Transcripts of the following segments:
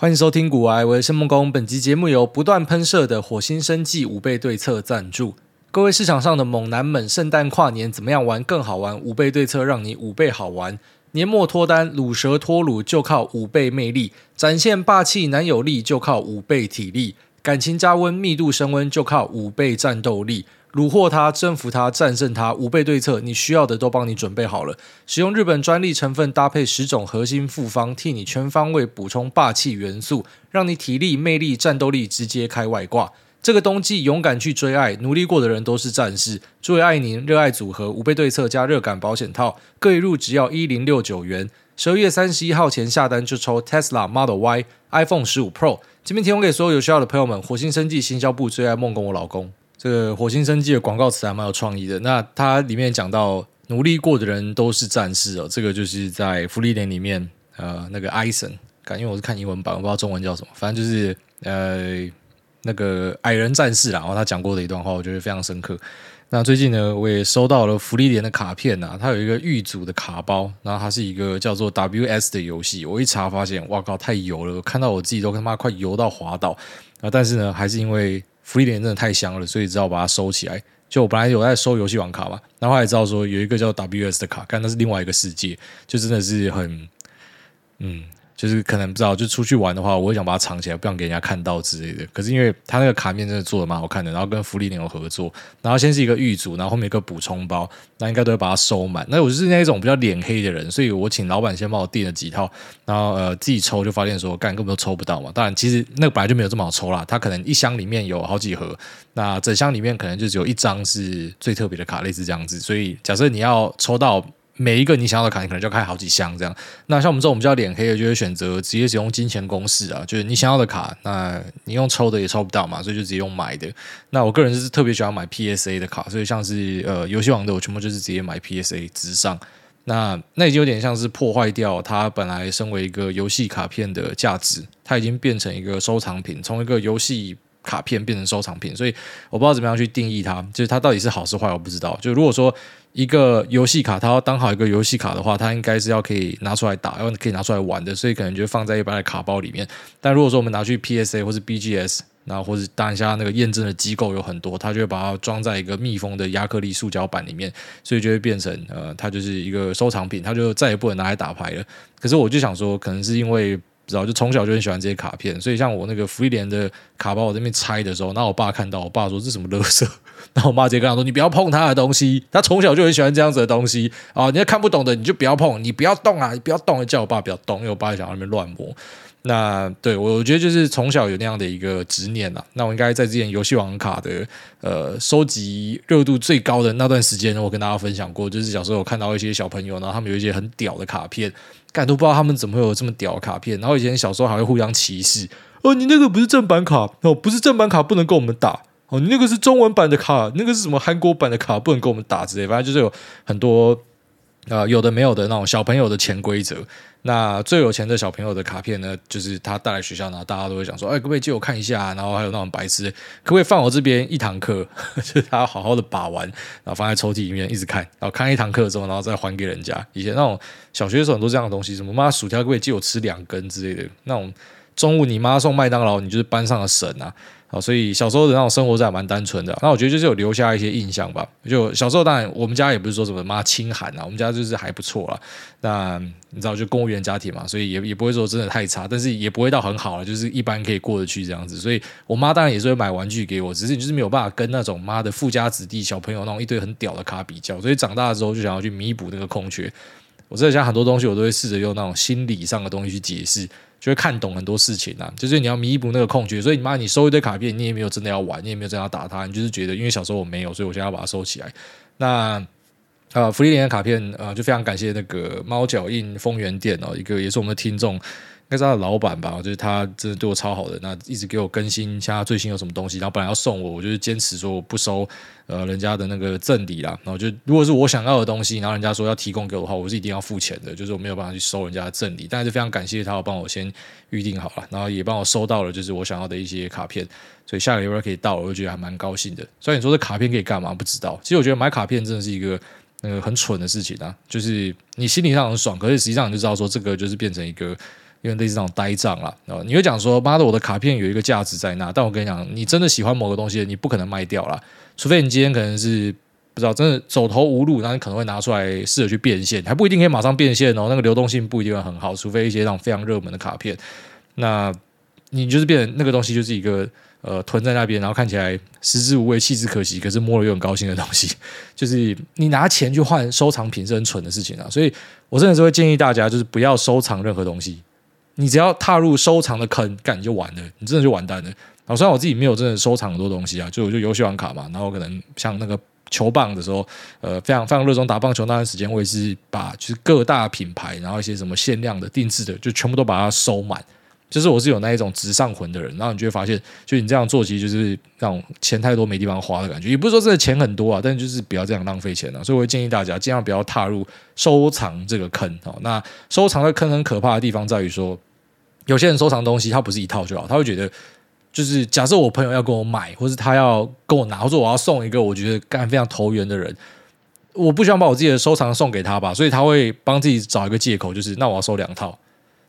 欢迎收听股癌，我是孟工。本集节目由不断喷射的火星生计五倍对策赞助。各位市场上的猛男们，圣诞跨年怎么样玩更好玩？五倍对策让你五倍好玩。年末脱单，鲁蛇脱鲁就靠五倍魅力；展现霸气男友力就靠五倍体力；感情加温，密度升温就靠五倍战斗力。虏获他，征服他，战胜他，五倍对策，你需要的都帮你准备好了。使用日本专利成分，搭配十种核心复方，替你全方位补充霸气元素，让你体力、魅力、战斗力直接开外挂。这个冬季勇敢去追爱，努力过的人都是战士。诸位爱您热爱组合五倍对策加热感保险套，各一入只要一零六九元。十二月三十一号前下单就抽 Tesla Model Y、iPhone 十五 Pro。今天提供给所有有需要的朋友们，火星生计行销部最爱梦工我老公。这个火星生技的广告词还蛮有创意的。那它里面讲到努力过的人都是战士哦，这个就是在芙莉莲里面呃那个艾森，感因为我是看英文版，我不知道中文叫什么，反正就是呃那个矮人战士啦。然后他讲过的一段话，我觉得非常深刻。那最近呢，我也收到了芙莉莲的卡片呐，它有一个预组的卡包，然后它是一个叫做 WS 的游戏。我一查发现，哇靠，太油了，看到我自己都他妈快油到滑倒啊！但是呢，还是因为福利点真的太香了，所以只好把它收起来。就我本来有在收游戏网卡嘛，然后还知道说有一个叫 WS 的卡，看那是另外一个世界，就真的是很，嗯。就是可能不知道，就出去玩的话，我会想把它藏起来，不想给人家看到之类的。可是因为它那个卡面真的做的蛮好看的，然后跟芙莉莲有合作，然后先是一个预组，然后后面一个补充包，那应该都会把它收满。那我就是那一种比较脸黑的人，所以我请老板先帮我订了几套，然后呃自己抽就发现说，干根本都抽不到嘛。当然其实那个本来就没有这么好抽啦，它可能一箱里面有好几盒，那整箱里面可能就只有一张是最特别的卡，类似这样子。所以假设你要抽到。每一个你想要的卡，你可能就要开好几箱这样。那像我们这种比较脸黑的，就会选择直接使用金钱公式啊，就是你想要的卡，那你用抽的也抽不到嘛，所以就直接用买的。那我个人是特别喜欢买 PSA 的卡，所以像是呃游戏王的，我全部就是直接买 PSA 直上。那那已经有点像是破坏掉它本来身为一个游戏卡片的价值，它已经变成一个收藏品，从一个游戏卡片变成收藏品，所以我不知道怎么样去定义它，就是它到底是好是坏，我不知道。就如果说。一个游戏卡，它要当好一个游戏卡的话，它应该是要可以拿出来打，要可以拿出来玩的，所以可能就放在一般的卡包里面。但如果说我们拿去 PSA 或是 BGS，然后或者当下那个验证的机构有很多，它就会把它装在一个密封的亚克力塑胶板里面，所以就会变成呃，它就是一个收藏品，它就再也不能拿来打牌了。可是我就想说，可能是因为。知道，就从小就很喜欢这些卡片，所以像我那个福利莲的卡包，我这边拆的时候，那我爸看到，我爸说这什么垃圾，然后我妈直接跟他说：“你不要碰他的东西，他从小就很喜欢这样子的东西啊，你要看不懂的你就不要碰，你不要动啊，你不要动，叫我爸不要动，因为我爸想在那边乱摸。”那对我，我觉得就是从小有那样的一个执念呐。那我应该在之前游戏王卡的呃收集热度最高的那段时间，我跟大家分享过，就是小时候我看到一些小朋友，然后他们有一些很屌的卡片，干都不知道他们怎么会有这么屌的卡片。然后以前小时候还会互相歧视，哦，你那个不是正版卡哦，不是正版卡不能跟我们打哦，你那个是中文版的卡，那个是什么韩国版的卡不能跟我们打之类，反正就是有很多。啊、有的没有的那种小朋友的潜规则。那最有钱的小朋友的卡片呢，就是他带来学校，然后大家都会想说：“哎，可不可以借我看一下？”然后还有那种白痴，可不可以放我这边一堂课？就是他好好的把玩，然后放在抽屉里面一直看，然后看一堂课之后，然后再还给人家。以前那种小学的时候很多这样的东西，什么妈薯条可不可以借我吃两根之类的，那种中午你妈送麦当劳，你就是班上的神啊。啊，所以小时候的那种生活是还蛮单纯的。那我觉得就是有留下一些印象吧。就小时候，当然我们家也不是说什么妈清寒啊，我们家就是还不错啦。那你知道，就公务员家庭嘛，所以也也不会说真的太差，但是也不会到很好了，就是一般可以过得去这样子。所以我妈当然也是会买玩具给我，只是就是没有办法跟那种妈的富家子弟小朋友那种一堆很屌的卡比较。所以长大之后就想要去弥补那个空缺。我真的想很多东西，我都会试着用那种心理上的东西去解释。就会看懂很多事情啊，就是你要弥补那个空缺，所以你妈你收一堆卡片，你也没有真的要玩，你也没有真的要打它，你就是觉得因为小时候我没有，所以我现在要把它收起来。那呃，芙莉莲的卡片呃，就非常感谢那个猫脚印丰源店哦，一个也是我们的听众。应该是他的老板吧，就是他真的对我超好的，那一直给我更新，像他最新有什么东西，然后本来要送我，我就是坚持说我不收呃人家的那个赠礼啦，然后就如果是我想要的东西，然后人家说要提供给我的话，我是一定要付钱的，就是我没有办法去收人家的赠礼，但是非常感谢他，帮我先预定好了，然后也帮我收到了就是我想要的一些卡片，所以下个礼拜可以到，我就觉得还蛮高兴的。所以你说这卡片可以干嘛？不知道。其实我觉得买卡片真的是一个那个很蠢的事情啊，就是你心理上很爽，可是实际上你就知道说这个就是变成一个。有点类似这种呆账啦。啊，你会讲说，妈的，我的卡片有一个价值在那，但我跟你讲，你真的喜欢某个东西，你不可能卖掉啦，除非你今天可能是。不知道，真的走投无路，然后你可能会拿出来试着去变现，还不一定可以马上变现哦。那个流动性不一定会很好，除非一些那种非常热门的卡片。那你就是变成那个东西，就是一个呃囤在那边，然后看起来食之无味，弃之可惜，可是摸了又很高兴的东西。就是你拿钱去换收藏品是很蠢的事情啊。所以我真的是会建议大家，就是不要收藏任何东西。你只要踏入收藏的坑，干你就完了，你真的就完蛋了。然后虽然我自己没有真的收藏很多东西啊，就我就游戏王卡嘛，然后可能像那个。球棒的时候，呃，非常非常热衷打棒球那段时间，我也是把就是各大品牌，然后一些什么限量的、定制的，就全部都把它收满。就是我是有那一种直上魂的人，然后你就会发现，就你这样做，其实就是那种钱太多没地方花的感觉。也不是说这个钱很多啊，但就是不要这样浪费钱了啊。所以我会建议大家尽量不要踏入收藏这个坑哦。那收藏的坑很可怕的地方在于说，有些人收藏东西，他不是一套就好，他会觉得。就是假设我朋友要跟我买，或是他要跟我拿，或者我要送一个我觉得干非常投缘的人，我不希望把我自己的收藏送给他吧，所以他会帮自己找一个借口，就是那我要收两套。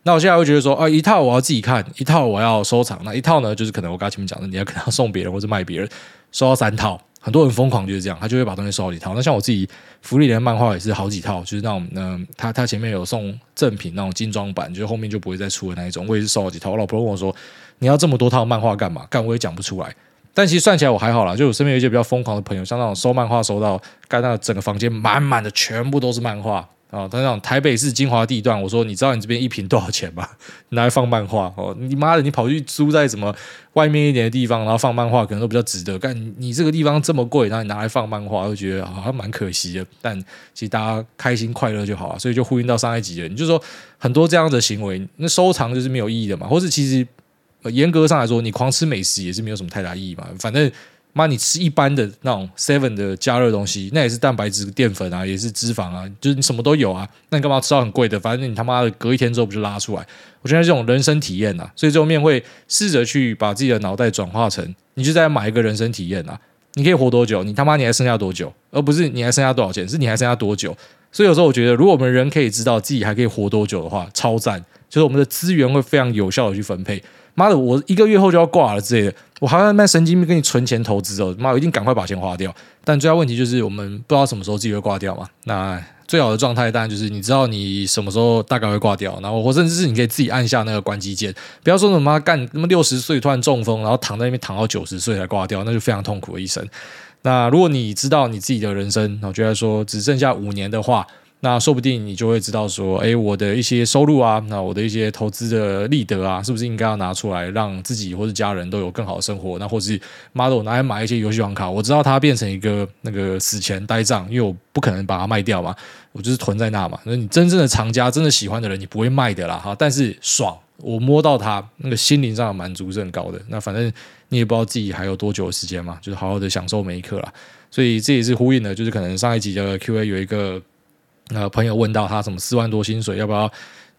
那我现在会觉得说啊，一套我要自己看，一套我要收藏，那一套呢，就是可能我刚才前面讲的，你要可能要送别人或者卖别人，收到三套。很多人疯狂就是这样，他就会把东西收好几套。那像我自己，福利连漫画也是好几套，就是那种嗯、他他前面有送赠品那种精装版，就是后面就不会再出的那一种。我也是收好几套。我老婆问我说。你要这么多套漫画干嘛？干我也讲不出来。但其实算起来我还好啦，就我身边有一些比较疯狂的朋友，像那种收漫画收到，干那整个房间满满的，全部都是漫画啊！他那种台北市精华地段，我说你知道你这边一坪多少钱吗？拿来放漫画哦，你妈的，你跑去租在什么外面一点的地方，然后放漫画可能都比较值得。干你这个地方这么贵，然后你拿来放漫画，我觉得好像蛮可惜的。但其实大家开心快乐就好了，所以就呼应到上一集了。你就说很多这样的行为，那收藏就是没有意义的嘛，或是其实。严格上来说，你狂吃美食也是没有什么太大意义嘛。反正妈，你吃一般的那种 seven 的加热东西，那也是蛋白质、淀粉啊，也是脂肪啊，就是你什么都有啊。那你干嘛吃到很贵的？反正你他妈的隔一天之后不就拉出来？我觉得这种人生体验啊，所以这后面会试着去把自己的脑袋转化成，你就在买一个人生体验啊。你可以活多久？你他妈你还剩下多久？而不是你还剩下多少钱？是你还剩下多久？所以有时候我觉得，如果我们人可以知道自己还可以活多久的话，超赞。就是我们的资源会非常有效的去分配。妈的，我一个月后就要挂了之类的，我还要卖神经病给你存钱投资哦。妈，我一定赶快把钱花掉。但最大问题就是我们不知道什么时候自己会挂掉嘛。那最好的状态当然就是你知道你什么时候大概会挂掉，然后或甚至是你可以自己按下那个关机键，不要说什么干那么六十岁突然中风，然后躺在那边躺到九十岁才挂掉，那就非常痛苦的一生。那如果你知道你自己的人生，我觉得说只剩下五年的话。那说不定你就会知道说，哎，我的一些收入啊，那我的一些投资的利得啊，是不是应该要拿出来，让自己或者家人都有更好的生活？那或者是妈的，我拿来买一些游戏王卡，我知道它变成一个那个死钱呆账，因为我不可能把它卖掉嘛，我就是囤在那嘛。那你真正的藏家，真的喜欢的人，你不会卖的啦哈。但是爽，我摸到它，那个心灵上的满足是很高的。那反正你也不知道自己还有多久的时间嘛，就是好好的享受每一刻啦。所以这也是呼应的，就是可能上一集的 Q&A 有一个。呃，朋友问到他什么四万多薪水，要不要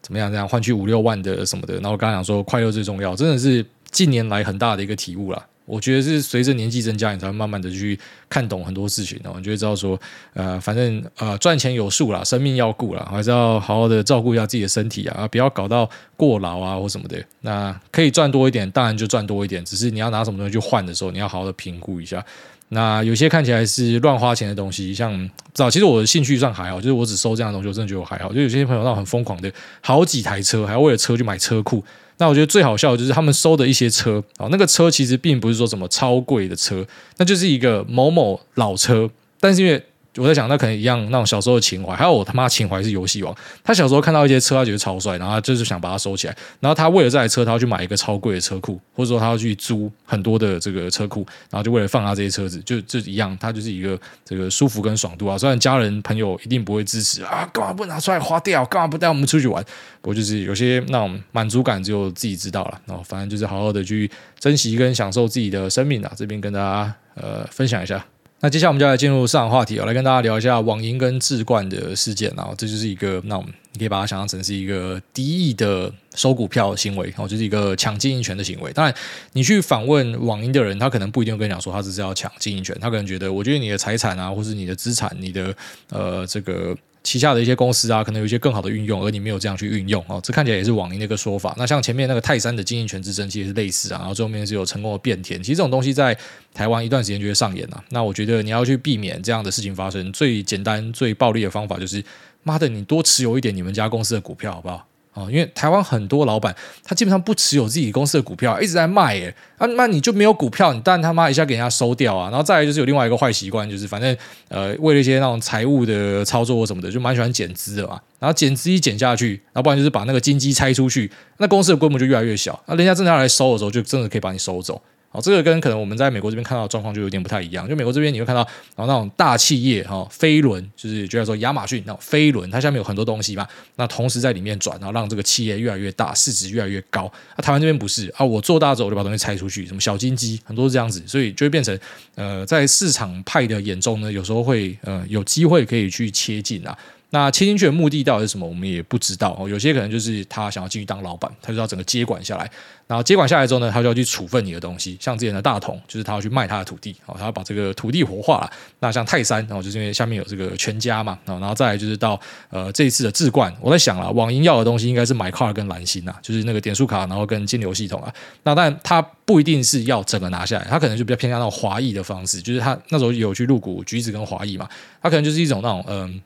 怎么样这样换取五六万的什么的？然后我刚刚讲说，快乐最重要，真的是近年来很大的一个体悟啦。我觉得是随着年纪增加，你才会慢慢的去看懂很多事情，然后你就会知道说，呃，反正呃赚钱有数啦，生命要顾啦，还是要好好的照顾一下自己的身体啊，不要搞到过劳啊或什么的。那可以赚多一点，当然就赚多一点，只是你要拿什么东西去换的时候，你要好好的评估一下。那有些看起来是乱花钱的东西，像早其实我的兴趣算还好，就是我只收这样的东西，我真的觉得我还好。就有些朋友那很疯狂的，好几台车，还要为了车去买车库。那我觉得最好笑的就是他们收的一些车啊，那个车其实并不是说什么超贵的车，那就是一个某某老车，但是因为。我在想，那可能一样，那种小时候的情怀。还有我他妈情怀是游戏王。他小时候看到一些车，他觉得超帅，然后他就是想把它收起来。然后他为了这台车，他要去买一个超贵的车库，或者说他要去租很多的这个车库，然后就为了放他这些车子，就就一样，他就是一个这个舒服跟爽度啊。虽然家人朋友一定不会支持啊，干嘛不拿出来花掉？干嘛不带我们出去玩？不过就是有些那种满足感，只有自己知道了。然后反正就是好好的去珍惜跟享受自己的生命啊。这边跟大家呃分享一下。那接下来我们就来进入上场话题，我来跟大家聊一下网银跟置冠的事件。然后这就是一个，那我们你可以把它想象成是一个敌意的收股票行为，然后就是一个抢经营权的行为。当然，你去访问网银的人，他可能不一定会跟你讲说他只是要抢经营权，他可能觉得，我觉得你的财产啊，或是你的资产，你的呃这个旗下的一些公司啊，可能有一些更好的运用，而你没有这样去运用哦，这看起来也是网银的一个说法。那像前面那个泰山的经营权之争，其实是类似啊，然后最后面是有成功的变天。其实这种东西在台湾一段时间就会上演了。那我觉得你要去避免这样的事情发生，最简单、最暴力的方法就是，妈的，你多持有一点你们家公司的股票，好不好？哦，因为台湾很多老板，他基本上不持有自己公司的股票，一直在卖耶。啊，那你就没有股票，你当然他妈一下给人家收掉啊。然后再来就是有另外一个坏习惯，就是反正呃，为了一些那种财务的操作或什么的，就蛮喜欢减资的嘛。然后减资一减下去，然后不然就是把那个金鸡拆出去，那公司的规模就越来越小。那人家真的要来收的时候，就真的可以把你收走。好，这个跟可能我们在美国这边看到的状况就有点不太一样。就美国这边你会看到，然后那种大企业哈，飞轮就是就像说亚马逊那种飞轮，它下面有很多东西嘛，那同时在里面转，然后让这个企业越来越大，市值越来越高。那台湾这边不是啊，我做大之后我就把东西拆出去，什么小金鸡很多是这样子，所以就会变成呃，在市场派的眼中呢，有时候会呃有机会可以去切进啊。那切进去的目的到底是什么？我们也不知道。有些可能就是他想要进去当老板，他就要整个接管下来。然后接管下来之后呢，他就要去处分你的东西。像之前的大同，就是他要去卖他的土地，哦，他要把这个土地活化了。那像泰山，然后就是因为下面有这个全家嘛，然后再来就是到呃这一次的智冠。我在想了，网银要的东西应该是 My Car 跟蓝星啊，就是那个点数卡，然后跟金流系统啊。那但他不一定是要整个拿下来，他可能就比较偏向那种华裔的方式，就是他那时候有去入股橘子跟华裔嘛，他可能就是一种那种嗯。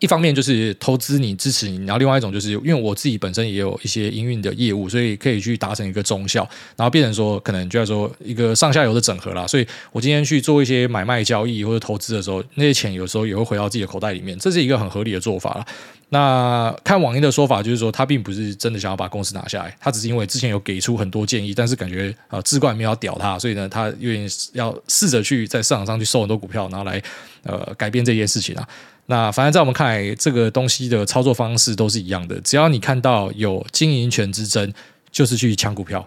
一方面就是投资你支持你，然后另外一种就是因为我自己本身也有一些营运的业务，所以可以去达成一个综效，然后变成说可能就要说一个上下游的整合啦。所以我今天去做一些买卖交易或者投资的时候，那些钱有时候也会回到自己的口袋里面，这是一个很合理的做法了。那看网易的说法就是说，他并不是真的想要把公司拿下来，他只是因为之前有给出很多建议，但是感觉啊智冠没有要屌他，所以呢，他愿意要试着去在市场上去收很多股票，然后来呃改变这件事情啊。那反正，在我们看来，这个东西的操作方式都是一样的。只要你看到有经营权之争，就是去抢股票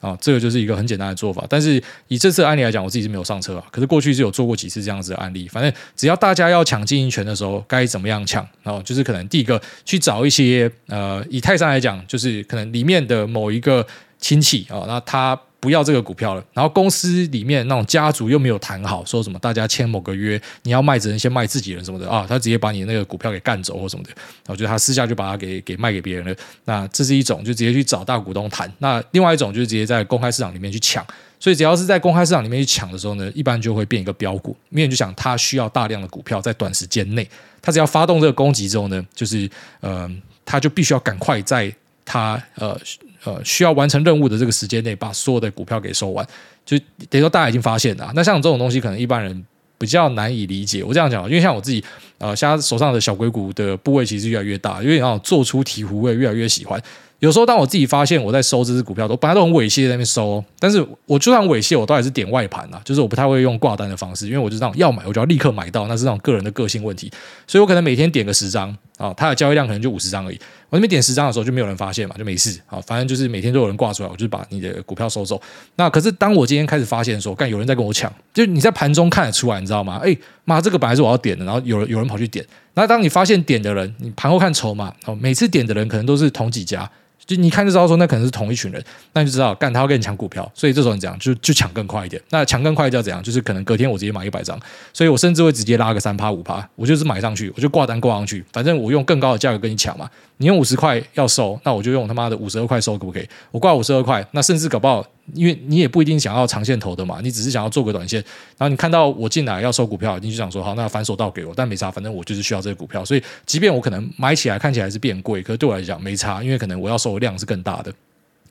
啊，这个就是一个很简单的做法。但是以这次案例来讲，我自己是没有上车啊。可是过去是有做过几次这样子的案例。反正只要大家要抢经营权的时候，该怎么样抢啊？就是可能第一个去找一些呃，以泰山来讲，就是可能里面的某一个亲戚啊，那他。不要这个股票了，然后公司里面那种家族又没有谈好，说什么大家签某个约，你要卖只能先卖自己人什么的啊，他直接把你那个股票给干走或什么的，然后就他私下就把它给给卖给别人了。那这是一种，就直接去找大股东谈。那另外一种就是直接在公开市场里面去抢。所以只要是在公开市场里面去抢的时候呢，一般就会变一个标股。因为你就想他需要大量的股票在短时间内，他只要发动这个攻击之后呢，就是呃，他就必须要赶快在他呃。呃，需要完成任务的这个时间内，把所有的股票给收完，就等于说大家已经发现了。那像这种东西，可能一般人比较难以理解。我这样讲，因为像我自己，呃，现在手上的小硅谷的部位其实越来越大，因为然后做出醍醐味越来越喜欢。有时候当我自己发现我在收这只股票，都本来都很猥亵在那边收，但是我就算猥亵，我都还是点外盘啊，就是我不太会用挂单的方式，因为我就这样要买，我就要立刻买到，那是那种个人的个性问题，所以我可能每天点个十张啊，它的交易量可能就五十张而已。我那边点十张的时候就没有人发现嘛，就没事好，反正就是每天都有人挂出来，我就把你的股票收走。那可是当我今天开始发现的时候，干有人在跟我抢，就你在盘中看得出来，你知道吗？哎妈，这个本来是我要点的，然后有人有人跑去点。那当你发现点的人，你盘后看筹码，哦，每次点的人可能都是同几家。就你看就知道说，那可能是同一群人，那你就知道干他要跟你抢股票，所以这时候你讲就就抢更快一点。那抢更快就要怎样？就是可能隔天我直接买一百张，所以我甚至会直接拉个三趴五趴，我就是买上去，我就挂单挂上去，反正我用更高的价格跟你抢嘛。你用五十块要收，那我就用他妈的五十二块收，可不可以？我挂五十二块，那甚至搞不好。因为你也不一定想要长线投的嘛，你只是想要做个短线，然后你看到我进来要收股票，你就想说好，那反手倒给我，但没差，反正我就是需要这个股票，所以即便我可能买起来看起来是变贵，可是对我来讲没差，因为可能我要收的量是更大的，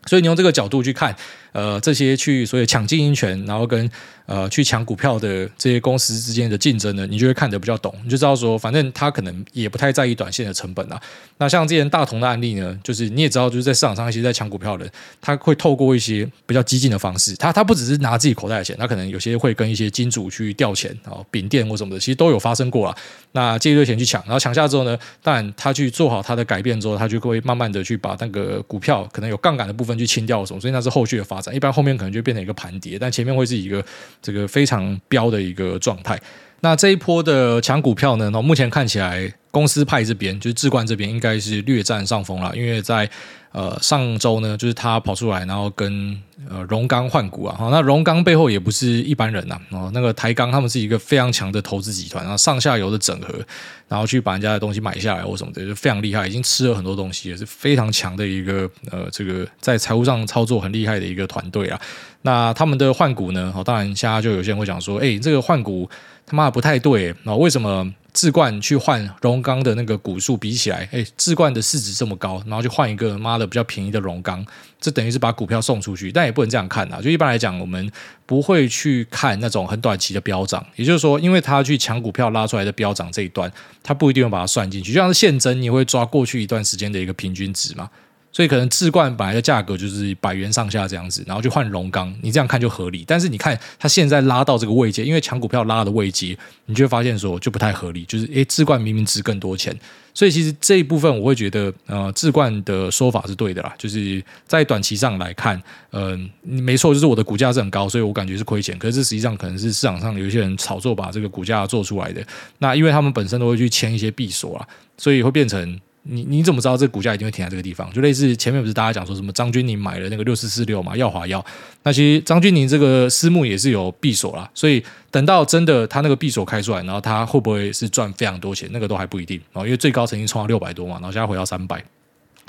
所以你用这个角度去看，呃，这些去所以抢经营权，然后跟。呃，去抢股票的这些公司之间的竞争呢，你就会看得比较懂，你就知道说，反正他可能也不太在意短线的成本啊。那像之前大同的案例呢，就是你也知道，就是在市场上一些在抢股票的人，他会透过一些比较激进的方式，他他不只是拿自己口袋的钱，他可能有些会跟一些金主去调钱啊、饼店或什么的，其实都有发生过啊。那借一堆钱去抢，然后抢下之后呢，当然他去做好他的改变之后，他就会慢慢的去把那个股票可能有杠杆的部分去清掉什么，所以那是后续的发展。一般后面可能就变成一个盘跌，但前面会是一个。这个非常标的一个状态。那这一波的抢股票呢？那目前看起来，公司派这边就是智冠这边应该是略占上风了，因为在呃上周呢，就是他跑出来，然后跟呃荣刚换股啊，好，那荣刚背后也不是一般人呐，哦，那个台钢他们是一个非常强的投资集团，然后上下游的整合，然后去把人家的东西买下来或什么的，就非常厉害，已经吃了很多东西，也是非常强的一个呃这个在财务上操作很厉害的一个团队啊。那他们的换股呢，哦，当然现在就有些人会讲说，哎，这个换股他妈不太对，那为什么？智冠去换荣钢的那个股数比起来，哎，智冠的市值这么高，然后就换一个妈的比较便宜的荣钢，这等于是把股票送出去，但也不能这样看啊。就一般来讲，我们不会去看那种很短期的飙涨，也就是说，因为他去抢股票拉出来的飙涨这一段，他不一定会把它算进去，就像是现增，你会抓过去一段时间的一个平均值嘛。所以可能智冠本来的价格就是百元上下这样子，然后就换荣刚，你这样看就合理。但是你看它现在拉到这个位阶，因为抢股票拉的位阶，你就会发现说就不太合理。就是诶，智冠明明值更多钱，所以其实这一部分我会觉得，呃，智冠的说法是对的啦。就是在短期上来看，嗯、没错，就是我的股价是很高，所以我感觉是亏钱。可是实际上可能是市场上有一些人炒作把这个股价做出来的。那因为他们本身都会去签一些闭锁啊，所以会变成。你你怎么知道这个股价一定会停在这个地方？就类似前面不是大家讲说什么张钧宁买了那个六四四六嘛，耀华药。那其实张钧宁这个私募也是有闭锁啦，所以等到真的他那个闭锁开出来，然后他会不会是赚非常多钱？那个都还不一定哦，因为最高曾经冲到六百多嘛，然后现在回到三百。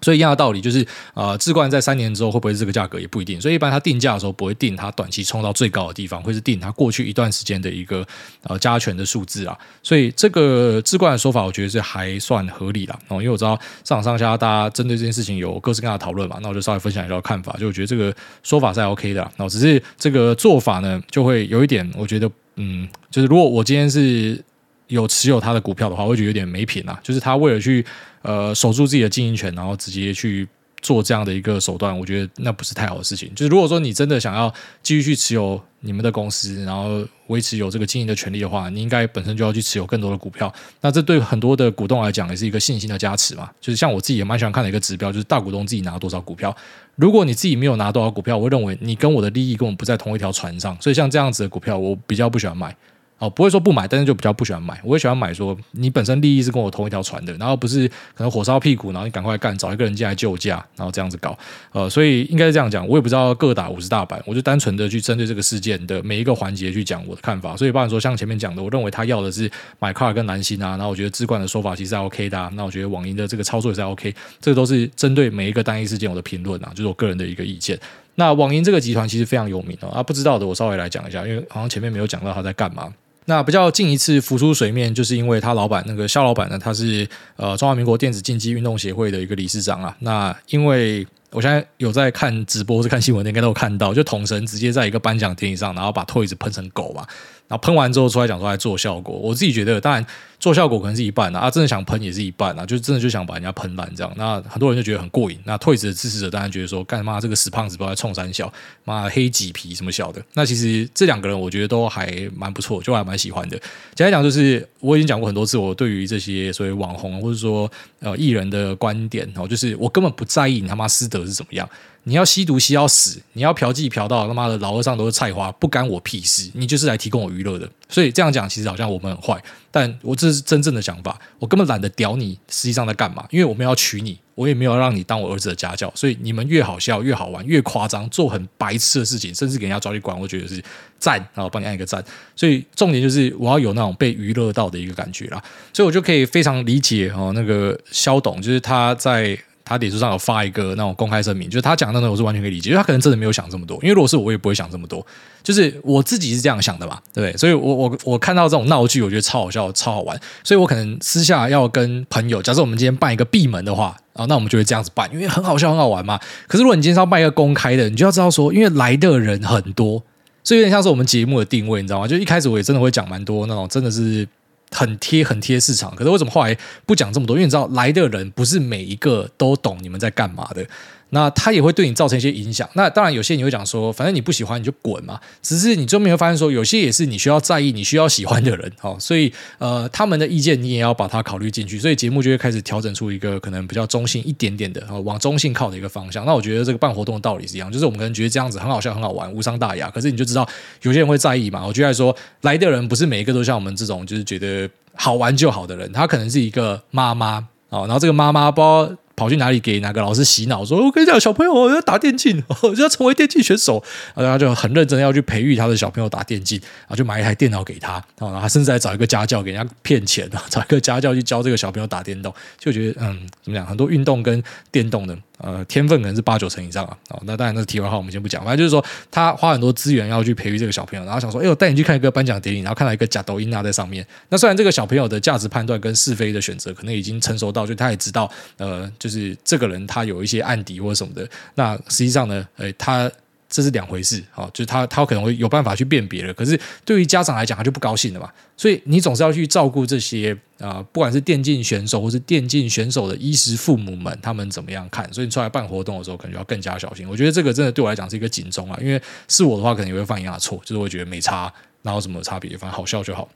所以一样的道理就是，呃，智冠在三年之后会不会是这个价格也不一定。所以一般它定价的时候不会定它短期冲到最高的地方，会是定它过去一段时间的一个呃加权的数字啊。所以这个智冠的说法，我觉得是还算合理啦。哦，因为我知道上场上下大家针对这件事情有各式各样的讨论嘛，那我就稍微分享一下看法。就我觉得这个说法是 OK 的啦。然后只是这个做法呢，就会有一点，我觉得嗯，就是如果我今天是有持有他的股票的话，我会觉得有点没品啊。就是他为了去呃守住自己的经营权，然后直接去做这样的一个手段，我觉得那不是太好的事情。就是如果说你真的想要继续去持有你们的公司，然后维持有这个经营的权利的话，你应该本身就要去持有更多的股票。那这对很多的股东来讲也是一个信心的加持嘛。就是像我自己也蛮喜欢看的一个指标，就是大股东自己拿多少股票。如果你自己没有拿多少股票，我认为你跟我的利益根本不在同一条船上。所以像这样子的股票，我比较不喜欢买。哦，不会说不买，但是就比较不喜欢买。我也喜欢买说你本身利益是跟我同一条船的，然后不是可能火烧屁股，然后你赶快干，找一个人进来救驾，然后这样子搞。呃，所以应该是这样讲。我也不知道各打五十大板，我就单纯的去针对这个事件的每一个环节去讲我的看法。所以，包含说像前面讲的，我认为他要的是买卡尔跟南星啊，然后我觉得智冠的说法其实是 OK 的啊，那我觉得网银的这个操作也是 OK，这个都是针对每一个单一事件我的评论啊，就是我个人的一个意见。那网银这个集团其实非常有名，啊，不知道的我稍微来讲一下，因为好像前面没有讲到他在干嘛。那比较近一次浮出水面，就是因为他老板那个肖老板呢，他是呃中华民国电子竞技运动协会的一个理事长啊。那因为我现在有在看直播，是看新闻的，应该都有看到，就统神直接在一个颁奖典礼上，然后把 Toys 喷成狗嘛。然后喷完之后出来讲说来做效果，我自己觉得当然做效果可能是一半啊，真的想喷也是一半啊，就真的就想把人家喷烂这样。那很多人就觉得很过瘾。那退职的支持者当然觉得说干嘛这个死胖子不要冲三小，妈黑几皮什么小的。那其实这两个人我觉得都还蛮不错，就还蛮喜欢的。简单讲就是我已经讲过很多次，我对于这些所谓网红或者说呃艺人的观点哦，就是我根本不在意你他妈私德是怎么样。你要吸毒吸要死，你要嫖妓嫖到他妈的老二上都是菜花，不干我屁事。你就是来提供我娱乐的，所以这样讲其实好像我们很坏，但我这是真正的想法。我根本懒得屌你，实际上在干嘛？因为我们要娶你，我也没有让你当我儿子的家教。所以你们越好笑越好玩越夸张，做很白痴的事情，甚至给人家抓去关，我觉得是赞，然后帮你按一个赞。所以重点就是我要有那种被娱乐到的一个感觉啦，所以我就可以非常理解哦，那个肖董就是他在。他脸书上有发一个那种公开声明，就是他讲的那种，我是完全可以理解，因为他可能真的没有想这么多。因为如果是我，也不会想这么多。就是我自己是这样想的嘛，对不对？所以我我我看到这种闹剧，我觉得超好笑，超好玩。所以我可能私下要跟朋友，假设我们今天办一个闭门的话，啊，那我们就会这样子办，因为很好笑，很好玩嘛。可是如果你今天要办一个公开的，你就要知道说，因为来的人很多，所以有点像是我们节目的定位，你知道吗？就一开始我也真的会讲蛮多那种，真的是。很贴很贴市场，可是为什么后来不讲这么多？因为你知道来的人不是每一个都懂你们在干嘛的。那它也会对你造成一些影响。那当然，有些你会讲说，反正你不喜欢你就滚嘛。只是你最后面会发现说，有些也是你需要在意、你需要喜欢的人。哦，所以呃，他们的意见你也要把它考虑进去。所以节目就会开始调整出一个可能比较中性一点点的，往中性靠的一个方向。那我觉得这个办活动的道理是一样，就是我们可能觉得这样子很好笑、很好玩、无伤大雅。可是你就知道，有些人会在意嘛。我觉得来说，来的人不是每一个都像我们这种，就是觉得好玩就好的人。他可能是一个妈妈。哦，然后这个妈妈不知道跑去哪里给哪个老师洗脑，说：“我跟你讲，小朋友要打电竞，就 要成为电竞选手。”然后他就很认真要去培育他的小朋友打电竞，然后就买一台电脑给他，然后他甚至还找一个家教给人家骗钱，找一个家教去教这个小朋友打电动，就觉得嗯，怎么讲，很多运动跟电动的。呃，天分可能是八九成以上啊。哦，那当然，那是题外话，我们先不讲。反正就是说，他花很多资源要去培育这个小朋友，然后想说，哎，我带你去看一个颁奖典礼，然后看到一个假抖音啊在上面。那虽然这个小朋友的价值判断跟是非的选择可能已经成熟到，就他也知道，呃，就是这个人他有一些案底或者什么的。那实际上呢，呃，他。这是两回事，好，就是他他可能会有办法去辨别了，可是对于家长来讲，他就不高兴了嘛。所以你总是要去照顾这些啊、呃，不管是电竞选手或是电竞选手的衣食父母们，他们怎么样看？所以你出来办活动的时候，可能就要更加小心。我觉得这个真的对我来讲是一个警钟啊，因为是我的话，可能也会犯一样的错，就是会觉得没差，然后什么差别，反正好笑就好。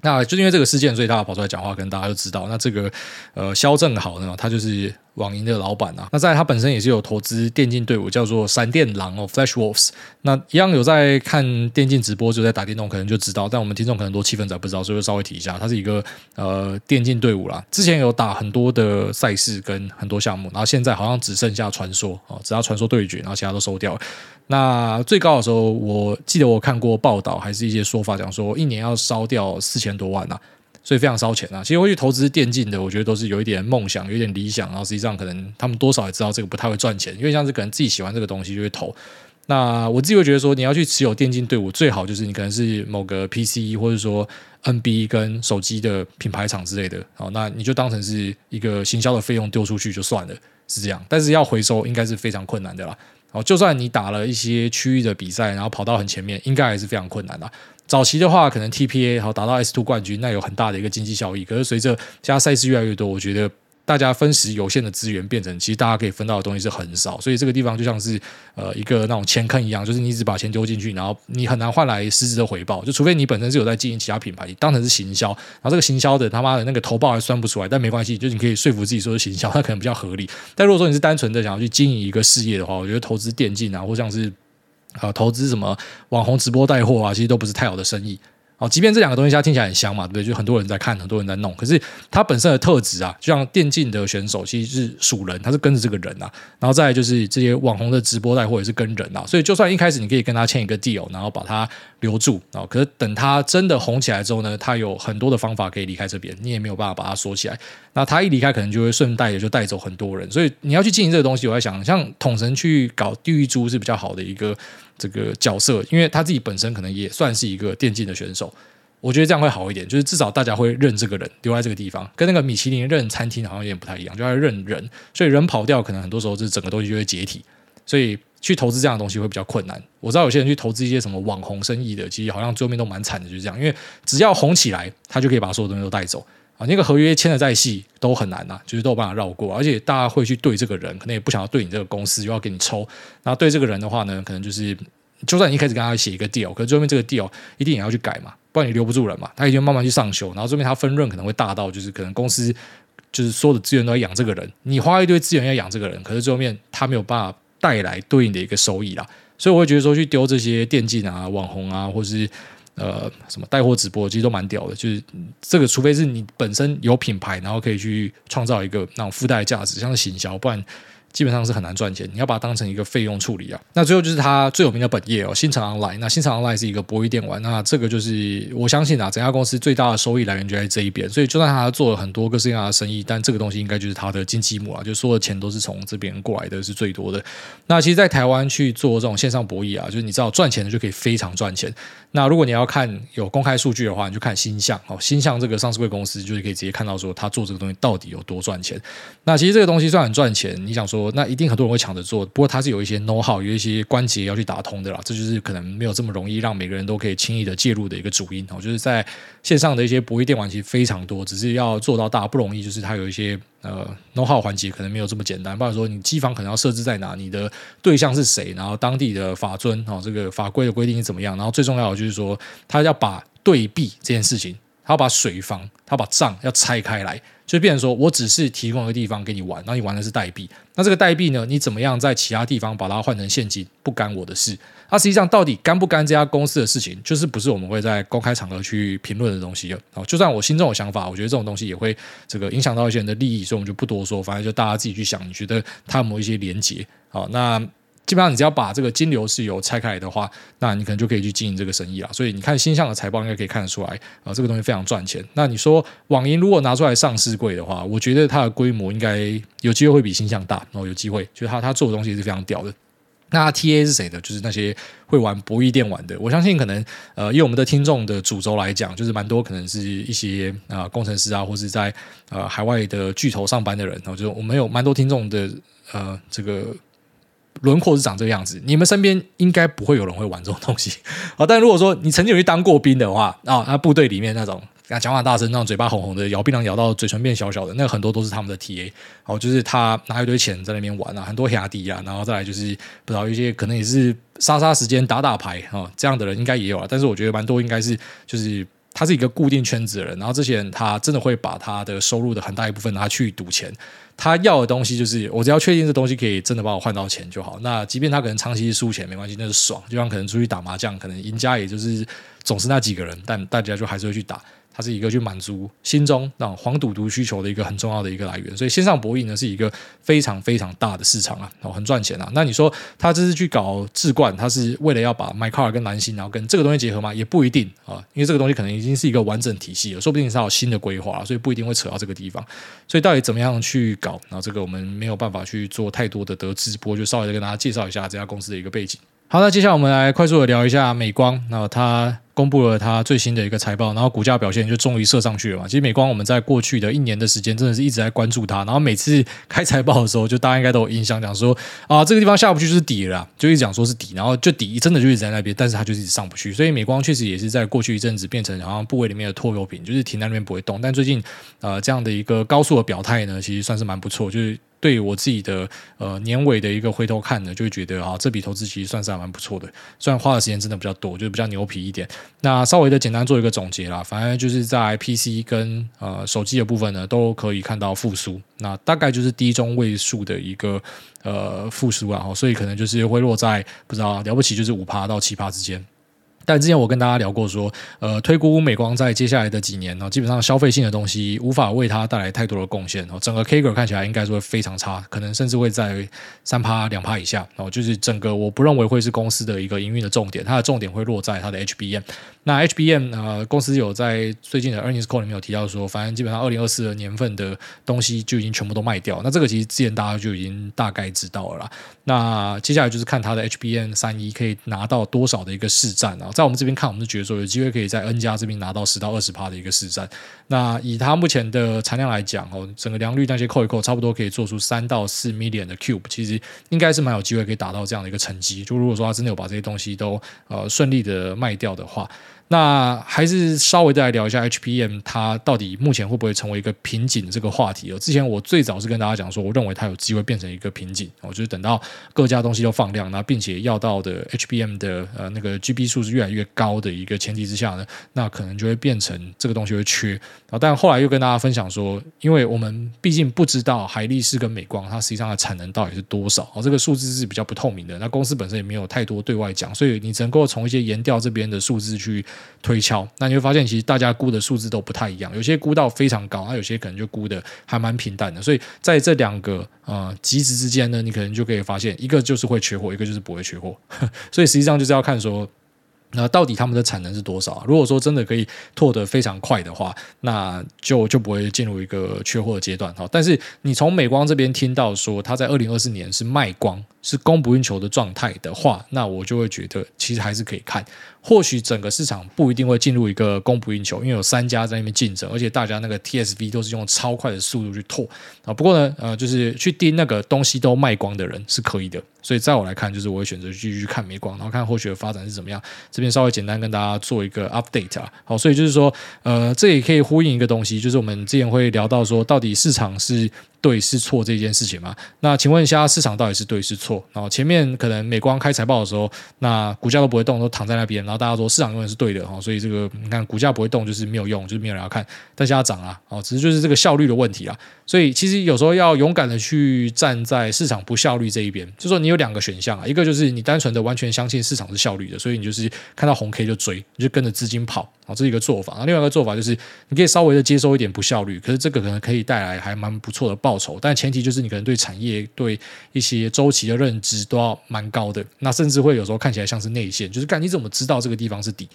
那就是因为这个事件，所以他跑出来讲话，跟大家就知道，那这个呃肖正豪呢，他就是。网银的老板啊，那在他本身也是有投资电竞队伍，叫做闪电狼哦，Flash Wolves。那一样有在看电竞直播，就在打电动，可能就知道。但我们听众可能多气氛仔不知道，所以就稍微提一下，他是一个呃电竞队伍啦。之前有打很多的赛事跟很多项目，然后现在好像只剩下传说哦，只要传说对决，然后其他都收掉。那最高的时候，我记得我看过报道，还是一些说法讲说，一年要烧掉四千多万呐、啊。所以非常烧钱啊！其实会去投资电竞的，我觉得都是有一点梦想，有一点理想，然后实际上可能他们多少也知道这个不太会赚钱，因为像是可能自己喜欢这个东西就会投。那我自己会觉得说，你要去持有电竞队伍，最好就是你可能是某个 PC 或者说 NB 跟手机的品牌厂之类的，好，那你就当成是一个行销的费用丢出去就算了，是这样。但是要回收应该是非常困难的啦。好，就算你打了一些区域的比赛，然后跑到很前面，应该还是非常困难的。早期的话，可能 TPA 好达到 S Two 冠军，那有很大的一个经济效益。可是随着加赛事越来越多，我觉得大家分食有限的资源，变成其实大家可以分到的东西是很少。所以这个地方就像是呃一个那种钱坑一样，就是你只把钱丢进去，然后你很难换来实质的回报。就除非你本身是有在经营其他品牌，你当成是行销，然后这个行销的他妈的那个投报还算不出来，但没关系，就是你可以说服自己说是行销，它可能比较合理。但如果说你是单纯的想要去经营一个事业的话，我觉得投资电竞啊，或像是啊投资什么网红直播带货啊，其实都不是太好的生意。哦，即便这两个东西现在听起来很香嘛，对不对？就很多人在看，很多人在弄。可是它本身的特质啊，就像电竞的选手，其实是属人，他是跟着这个人啊。然后再就是这些网红的直播带货也是跟人啊。所以就算一开始你可以跟他签一个 deal，然后把他留住啊，可是等他真的红起来之后呢，他有很多的方法可以离开这边，你也没有办法把他锁起来。那他一离开，可能就会顺带也就带走很多人。所以你要去经营这个东西，我在想，像统神去搞地狱猪是比较好的一个。这个角色，因为他自己本身可能也算是一个电竞的选手，我觉得这样会好一点，就是至少大家会认这个人留在这个地方，跟那个米其林认餐厅好像有点不太一样，就要认人，所以人跑掉，可能很多时候是整个东西就会解体，所以去投资这样的东西会比较困难。我知道有些人去投资一些什么网红生意的，其实好像最后面都蛮惨的，就是这样，因为只要红起来，他就可以把所有东西都带走。那个合约签的再细都很难呐、啊，就是都有办法绕过，而且大家会去对这个人，可能也不想要对你这个公司，又要给你抽。然后对这个人的话呢，可能就是，就算你一开始跟他写一个 deal，可是最后面这个 deal 一定也要去改嘛，不然你留不住人嘛。他已经慢慢去上修，然后最后面他分润可能会大到，就是可能公司就是所有的资源都要养这个人，你花一堆资源要养这个人，可是最后面他没有办法带来对应的一个收益啦。所以我会觉得说去丢这些电竞啊、网红啊，或是。呃，什么带货直播其实都蛮屌的，就是这个，除非是你本身有品牌，然后可以去创造一个那种附带价值，像是行销，不然。基本上是很难赚钱，你要把它当成一个费用处理啊。那最后就是它最有名的本业哦，新城 Online。那新城 Online 是一个博弈电玩，那这个就是我相信啊，整家公司最大的收益来源就在这一边。所以就算他做了很多各式各样的生意，但这个东西应该就是他的金鸡母啊，就所有的钱都是从这边过来的，是最多的。那其实，在台湾去做这种线上博弈啊，就是你知道赚钱的就可以非常赚钱。那如果你要看有公开数据的话，你就看鈊象哦，鈊象这个上市贵公司，就是可以直接看到说他做这个东西到底有多赚钱。那其实这个东西算很赚钱，你想说。那一定很多人会抢着做。不过它是有一些 know how，有一些关节要去打通的啦。这就是可能没有这么容易让每个人都可以轻易的介入的一个主因哦。就是在线上的一些博弈电玩其实非常多，只是要做到大不容易。就是它有一些呃 know how 环节可能没有这么简单。不然说你机房可能要设置在哪，你的对象是谁，然后当地的法遵哦，这个法规的规定是怎么样。然后最重要的就是说，他要把对币这件事情，他要把水房，他把账要拆开来。就变成说，我只是提供一个地方给你玩，然后你玩的是代币。那这个代币呢，你怎么样在其他地方把它换成现金，不干我的事。那实际上到底干不干这家公司的事情，就是不是我们会在公开场合去评论的东西。哦，就算我心中有想法，我觉得这种东西也会这个影响到一些人的利益，所以我们就不多说。反正就大家自己去想，你觉得它有没有一些连结？好，那。基本上，你只要把这个金流是有拆开来的话，那你可能就可以去经营这个生意了。所以你看星象的财报，应该可以看得出来啊，这个东西非常赚钱。那你说网银如果拿出来上市柜的话，我觉得它的规模应该有机会会比星象大然哦，有机会。就是它它做的东西是非常屌的。那 TA 是谁的？就是那些会玩博弈电玩的。我相信可能呃，以我们的听众的主轴来讲，就是蛮多可能是一些啊、工程师啊，或是在呃海外的巨头上班的人。然后就我们有蛮多听众的呃这个。轮廓是长这个样子，你们身边应该不会有人会玩这种东西。好，但如果说你曾经有去当过兵的话，啊，那部队里面那种啊讲话大声、那种嘴巴红红的、咬槟榔咬到嘴唇变小小的，那很多都是他们的 TA。好，就是他拿一堆钱在那边玩啊，很多压低啊，然后再来就是不知道一些可能也是杀杀时间、打打牌啊，这样的人应该也有啊。但是我觉得蛮多应该是就是。他是一个固定圈子的人，然后这些人他真的会把他的收入的很大一部分拿去赌钱。他要的东西就是，我只要确定这东西可以真的帮我换到钱就好。那即便他可能长期输钱没关系，那是爽。就像可能出去打麻将，可能赢家也就是总是那几个人，但大家就还是会去打。它是一个去满足心中那种黄赌毒需求的一个很重要的一个来源，所以线上博弈呢是一个非常非常大的市场啊，哦，很赚钱啊。那你说他这是去搞智冠，他是为了要把麦卡尔跟蓝星，然后跟这个东西结合吗？也不一定啊，因为这个东西可能已经是一个完整体系了，说不定是有新的规划，所以不一定会扯到这个地方。所以到底怎么样去搞？然后这个我们没有办法去做太多的得知，不过就稍微的跟大家介绍一下这家公司的一个背景。好，那接下来我们来快速的聊一下美光，那它。公布了它最新的一个财报，然后股价表现就终于射上去了嘛。其实美光我们在过去的一年的时间，真的是一直在关注它，然后每次开财报的时候，就大家应该都有印象，讲说啊这个地方下不去就是底了，就一直讲说是底，然后就底真的就一直在那边，但是它就一直上不去。所以美光确实也是在过去一阵子变成好像部位里面的拖油瓶，就是停在那边不会动。但最近呃这样的一个高速的表态呢，其实算是蛮不错，就是。对我自己的呃年尾的一个回头看呢，就会觉得啊，这笔投资其实算是还蛮不错的。虽然花的时间真的比较多，就是比较牛皮一点。那稍微的简单做一个总结啦，反正就是在 PC 跟呃手机的部分呢，都可以看到复苏。那大概就是低中位数的一个呃复苏啊，所以可能就是会落在不知道了不起就是五趴到七趴之间。但之前我跟大家聊过说，呃，推估美光在接下来的几年呢，基本上消费性的东西无法为它带来太多的贡献哦。整个 CAGR 看起来应该是会非常差，可能甚至会在三趴两趴以下哦。就是整个我不认为会是公司的一个营运的重点，它的重点会落在它的 HBM。那 HBM 呃，公司有在最近的 Earnings Call 里面有提到说，反正基本上二零二四的年份的东西就已经全部都卖掉。那这个其实之前大家就已经大概知道了啦。那接下来就是看它的 HBM 三一可以拿到多少的一个市占啊。在我们这边看，我们是觉得说有机会可以在 N 加这边拿到十到二十趴的一个市占。那以它目前的产量来讲哦，整个良率那些扣一扣，差不多可以做出三到四 million 的 cube，其实应该是蛮有机会可以达到这样的一个成绩。就如果说它真的有把这些东西都呃顺利的卖掉的话。那还是稍微再来聊一下 HBM，它到底目前会不会成为一个瓶颈这个话题哦？之前我最早是跟大家讲说，我认为它有机会变成一个瓶颈，我就是等到各家东西都放量，那并且要到的 HBM 的呃那个 GB 数是越来越高的一个前提之下呢，那可能就会变成这个东西会缺啊。但后来又跟大家分享说，因为我们毕竟不知道海力士跟美光它实际上的产能到底是多少，哦，这个数字是比较不透明的。那公司本身也没有太多对外讲，所以你只能够从一些研调这边的数字去。推敲，那你会发现，其实大家估的数字都不太一样，有些估到非常高，那，有些可能就估的还蛮平淡的。所以在这两个呃极值之间呢，你可能就可以发现，一个就是会缺货，一个就是不会缺货。所以实际上就是要看说，那到底他们的产能是多少？如果说真的可以拓得非常快的话，那就就不会进入一个缺货的阶段。哈，但是你从美光这边听到说，它在二零二四年是卖光，是供不应求的状态的话，那我就会觉得其实还是可以看。或许整个市场不一定会进入一个供不应求，因为有三家在那边竞争，而且大家那个 TSV 都是用超快的速度去拓啊。不过呢，呃，就是去盯那个东西都卖光的人是可以的。所以在我来看，就是我会选择继续看美光，然后看后续的发展是怎么样。边稍微简单跟大家做一个 update 啊。好，所以就是说，呃，这也可以呼应一个东西，就是我们之前会聊到说，到底市场是。对是错这件事情嘛？那请问一下，市场到底是对是错？然后前面可能美光开财报的时候，那股价都不会动，都躺在那边，然后大家说市场永远是对的哈，所以这个你看股价不会动就是没有用，就是没有人要看，但是它涨啊，哦，只是就是这个效率的问题啊。所以其实有时候要勇敢的去站在市场不效率这一边，就说你有两个选项啊，一个就是你单纯的完全相信市场是效率的，所以你就是看到红 K 就追，你就跟着资金跑啊，这是一个做法。另外一个做法就是你可以稍微的接收一点不效率，可是这个可能可以带来还蛮不错的报。报酬，但前提就是你可能对产业、对一些周期的认知都要蛮高的，那甚至会有时候看起来像是内线，就是干你怎么知道这个地方是底？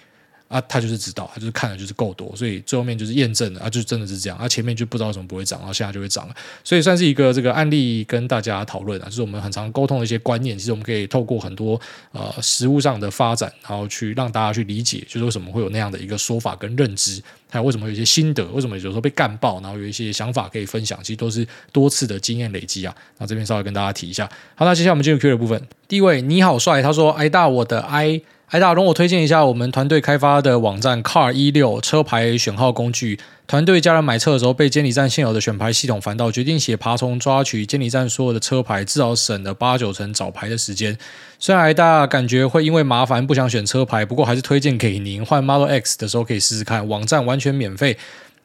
啊，他就是知道，他就是看的就是够多，所以最后面就是验证了啊，就真的是这样。啊，前面就不知道为什么不会涨，然后现在就会涨了，所以算是一个这个案例跟大家讨论啊，就是我们很常沟通的一些观念，其实我们可以透过很多呃实物上的发展，然后去让大家去理解，就是为什么会有那样的一个说法跟认知，还有为什么有一些心得，为什么有时候被干爆，然后有一些想法可以分享，其实都是多次的经验累积啊。那这边稍微跟大家提一下。好，那接下来我们进入 Q 的部分。第一位你好帅，他说哎大我的挨。嗨，大容我推荐一下我们团队开发的网站 Car 一六车牌选号工具。团队家人买车的时候，被监理站现有的选牌系统烦到，决定写爬虫抓取监理站所有的车牌，至少省了八九成找牌的时间。虽然大感觉会因为麻烦不想选车牌，不过还是推荐给您换 Model X 的时候可以试试看，网站完全免费。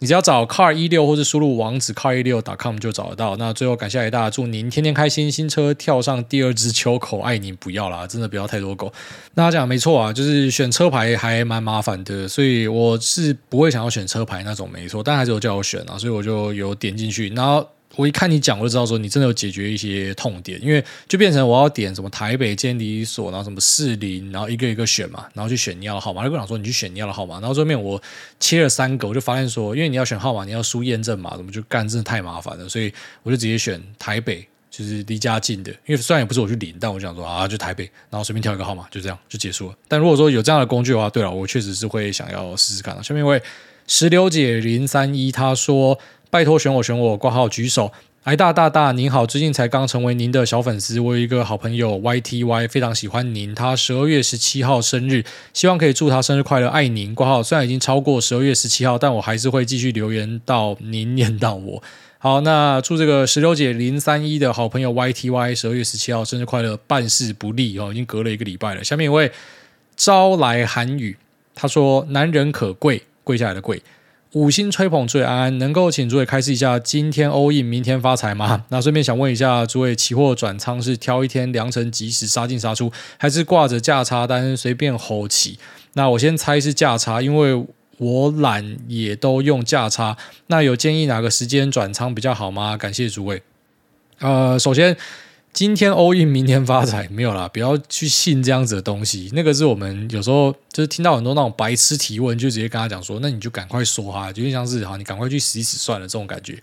你只要找 car 一六或者输入网址 car 一六 .com 就找得到。那最后感谢挨大，祝您天天开心，新车跳上第二只秋口，爱您不要啦，真的不要太多狗。那他讲没错啊，就是选车牌还蛮麻烦的，所以我是不会想要选车牌那种没错，但还是有叫我选啊，所以我就有点进去，然后。我一看你讲，我就知道说你真的有解决一些痛点，因为就变成我要点什么台北监理所，然后什么士林，然后一个一个选嘛，然后去选你要的号码。就跟我讲说你去选你要的号码，然后最后面我切了三个，我就发现说，因为你要选号码，你要输验证码，怎么就干，真的太麻烦了，所以我就直接选台北，就是离家近的。因为虽然也不是我去领，但我想说啊，就台北，然后随便挑一个号码，就这样就结束了。但如果说有这样的工具的话，对了，我确实是会想要试试看。下面一位石榴姐零三一，他说。拜托选我选我挂号举手，哎大大大您好，最近才刚成为您的小粉丝，我有一个好朋友 YTY 非常喜欢您，他十二月十七号生日，希望可以祝他生日快乐，爱您挂号。虽然已经超过十二月十七号，但我还是会继续留言到您念到我。好，那祝这个石榴姐零三一的好朋友 YTY 十二月十七号生日快乐，办事不利哦，已经隔了一个礼拜了。下面一位招来寒雨，他说男人可贵，跪下来的跪。五星吹捧，诸位安安，能够请诸位开示一下，今天 all in，明天发财吗？那顺便想问一下，诸位期货转仓是挑一天良辰吉时杀进杀出，还是挂着价差单随便吼起？那我先猜是价差，因为我懒也都用价差。那有建议哪个时间转仓比较好吗？感谢诸位。呃，首先。今天 all in，明天发财没有啦，不要去信这样子的东西。那个是我们有时候就是听到很多那种白痴提问，就直接跟他讲说，那你就赶快说哈，就像是好，你赶快去死一死算了这种感觉，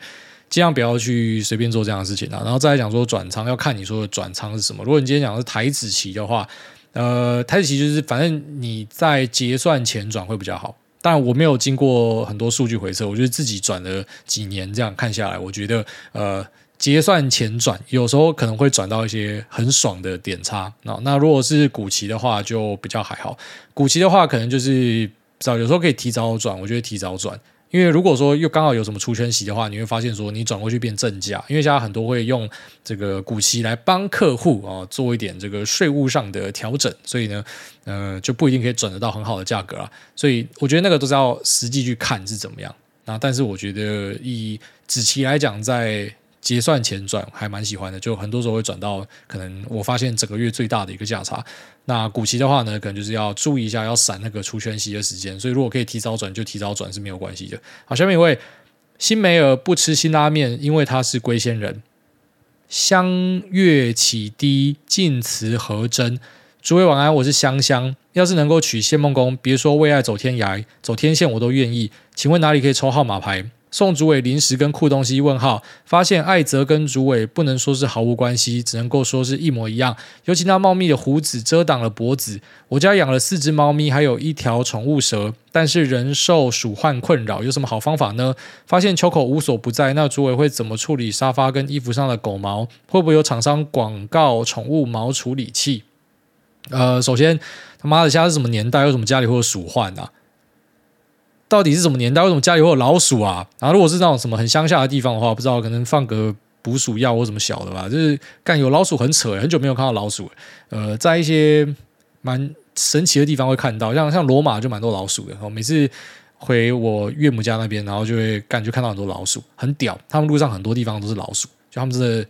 尽量不要去随便做这样的事情啊。然后再来讲说转仓，要看你说的转仓是什么。如果你今天讲的是台子期的话，呃，台子期就是反正你在结算前转会比较好。但我没有经过很多数据回测，我觉得自己转了几年这样看下来，我觉得呃。结算前转，有时候可能会转到一些很爽的点差。那那如果是股期的话，就比较还好。股期的话，可能就是不知道，有时候可以提早转，我觉得提早转。因为如果说又刚好有什么出圈息的话，你会发现说你转过去变正价。因为现在很多会用这个股息来帮客户啊做一点这个税务上的调整，所以呢，呃，就不一定可以转得到很好的价格啊。所以我觉得那个都是要实际去看是怎么样。那但是我觉得以子期来讲，在结算前转还蛮喜欢的，就很多时候会转到可能我发现整个月最大的一个价差。那股期的话呢，可能就是要注意一下，要闪那个出圈息的时间。所以如果可以提早转，就提早转是没有关系的。好，下面一位新梅尔不吃辛拉面，因为他是龟仙人。香月启低，晋祠何真。诸位晚安，我是香香。要是能够娶谢梦宫，别说为爱走天涯、走天线，我都愿意。请问哪里可以抽号码牌？送主委零食跟酷东西？问号。发现艾泽跟主委不能说是毫无关系，只能够说是一模一样。尤其那茂密的胡子遮挡了脖子。我家养了四只猫咪，还有一条宠物蛇，但是人受鼠患困扰。有什么好方法呢？发现秋口无所不在，那主委会怎么处理沙发跟衣服上的狗毛？会不会有厂商广告宠物毛处理器？呃，首先他妈的，现在是什么年代？为什么家里会有鼠患啊？到底是什么年代？为什么家里会有老鼠啊？然后如果是那种什么很乡下的地方的话，不知道可能放个捕鼠药或什么小的吧。就是干有老鼠很扯，很久没有看到老鼠。呃，在一些蛮神奇的地方会看到，像像罗马就蛮多老鼠的。我每次回我岳母家那边，然后就会感觉看到很多老鼠，很屌。他们路上很多地方都是老鼠，就他们真的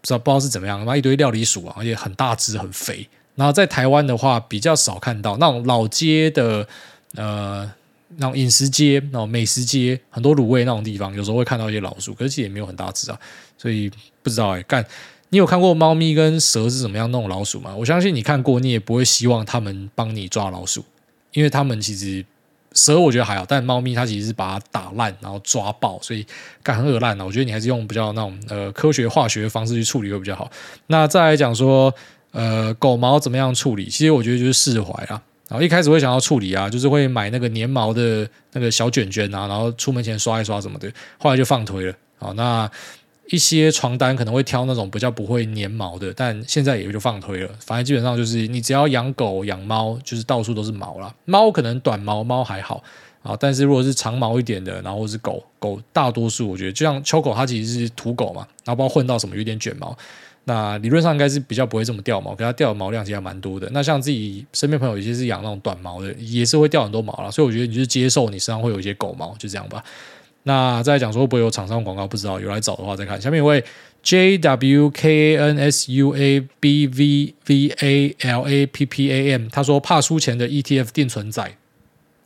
不知道不知道是怎么样，妈一堆料理鼠啊，而且很大只很肥。然后在台湾的话，比较少看到那种老街的呃。那种饮食街、那美食街，很多卤味那种地方，有时候会看到一些老鼠，可是其实也没有很大只啊，所以不知道哎、欸。干，你有看过猫咪跟蛇是怎么样弄老鼠吗？我相信你看过，你也不会希望他们帮你抓老鼠，因为他们其实蛇我觉得还好，但猫咪它其实是把它打烂然后抓爆，所以干很恶烂的。我觉得你还是用比较那种呃科学化学的方式去处理会比较好。那再来讲说呃狗毛怎么样处理？其实我觉得就是释怀啊。然后一开始会想要处理啊，就是会买那个粘毛的那个小卷卷啊，然后出门前刷一刷什么的。后来就放推了。好，那一些床单可能会挑那种比较不会粘毛的，但现在也就放推了。反正基本上就是你只要养狗养猫，就是到处都是毛啦。猫可能短毛猫还好啊，但是如果是长毛一点的，然后是狗狗，大多数我觉得就像秋狗，它其实是土狗嘛，然后不知道混到什么有点卷毛。那理论上应该是比较不会这么掉毛，可它掉的毛量其实还蛮多的。那像自己身边朋友有些是养那种短毛的，也是会掉很多毛啦。所以我觉得你就接受你身上会有一些狗毛，就这样吧。那再来讲说会不会有厂商广告，不知道有来找的话再看。下面一位 J W K N S U A B V V A L A P P A M，他说怕输钱的 ETF 定存仔。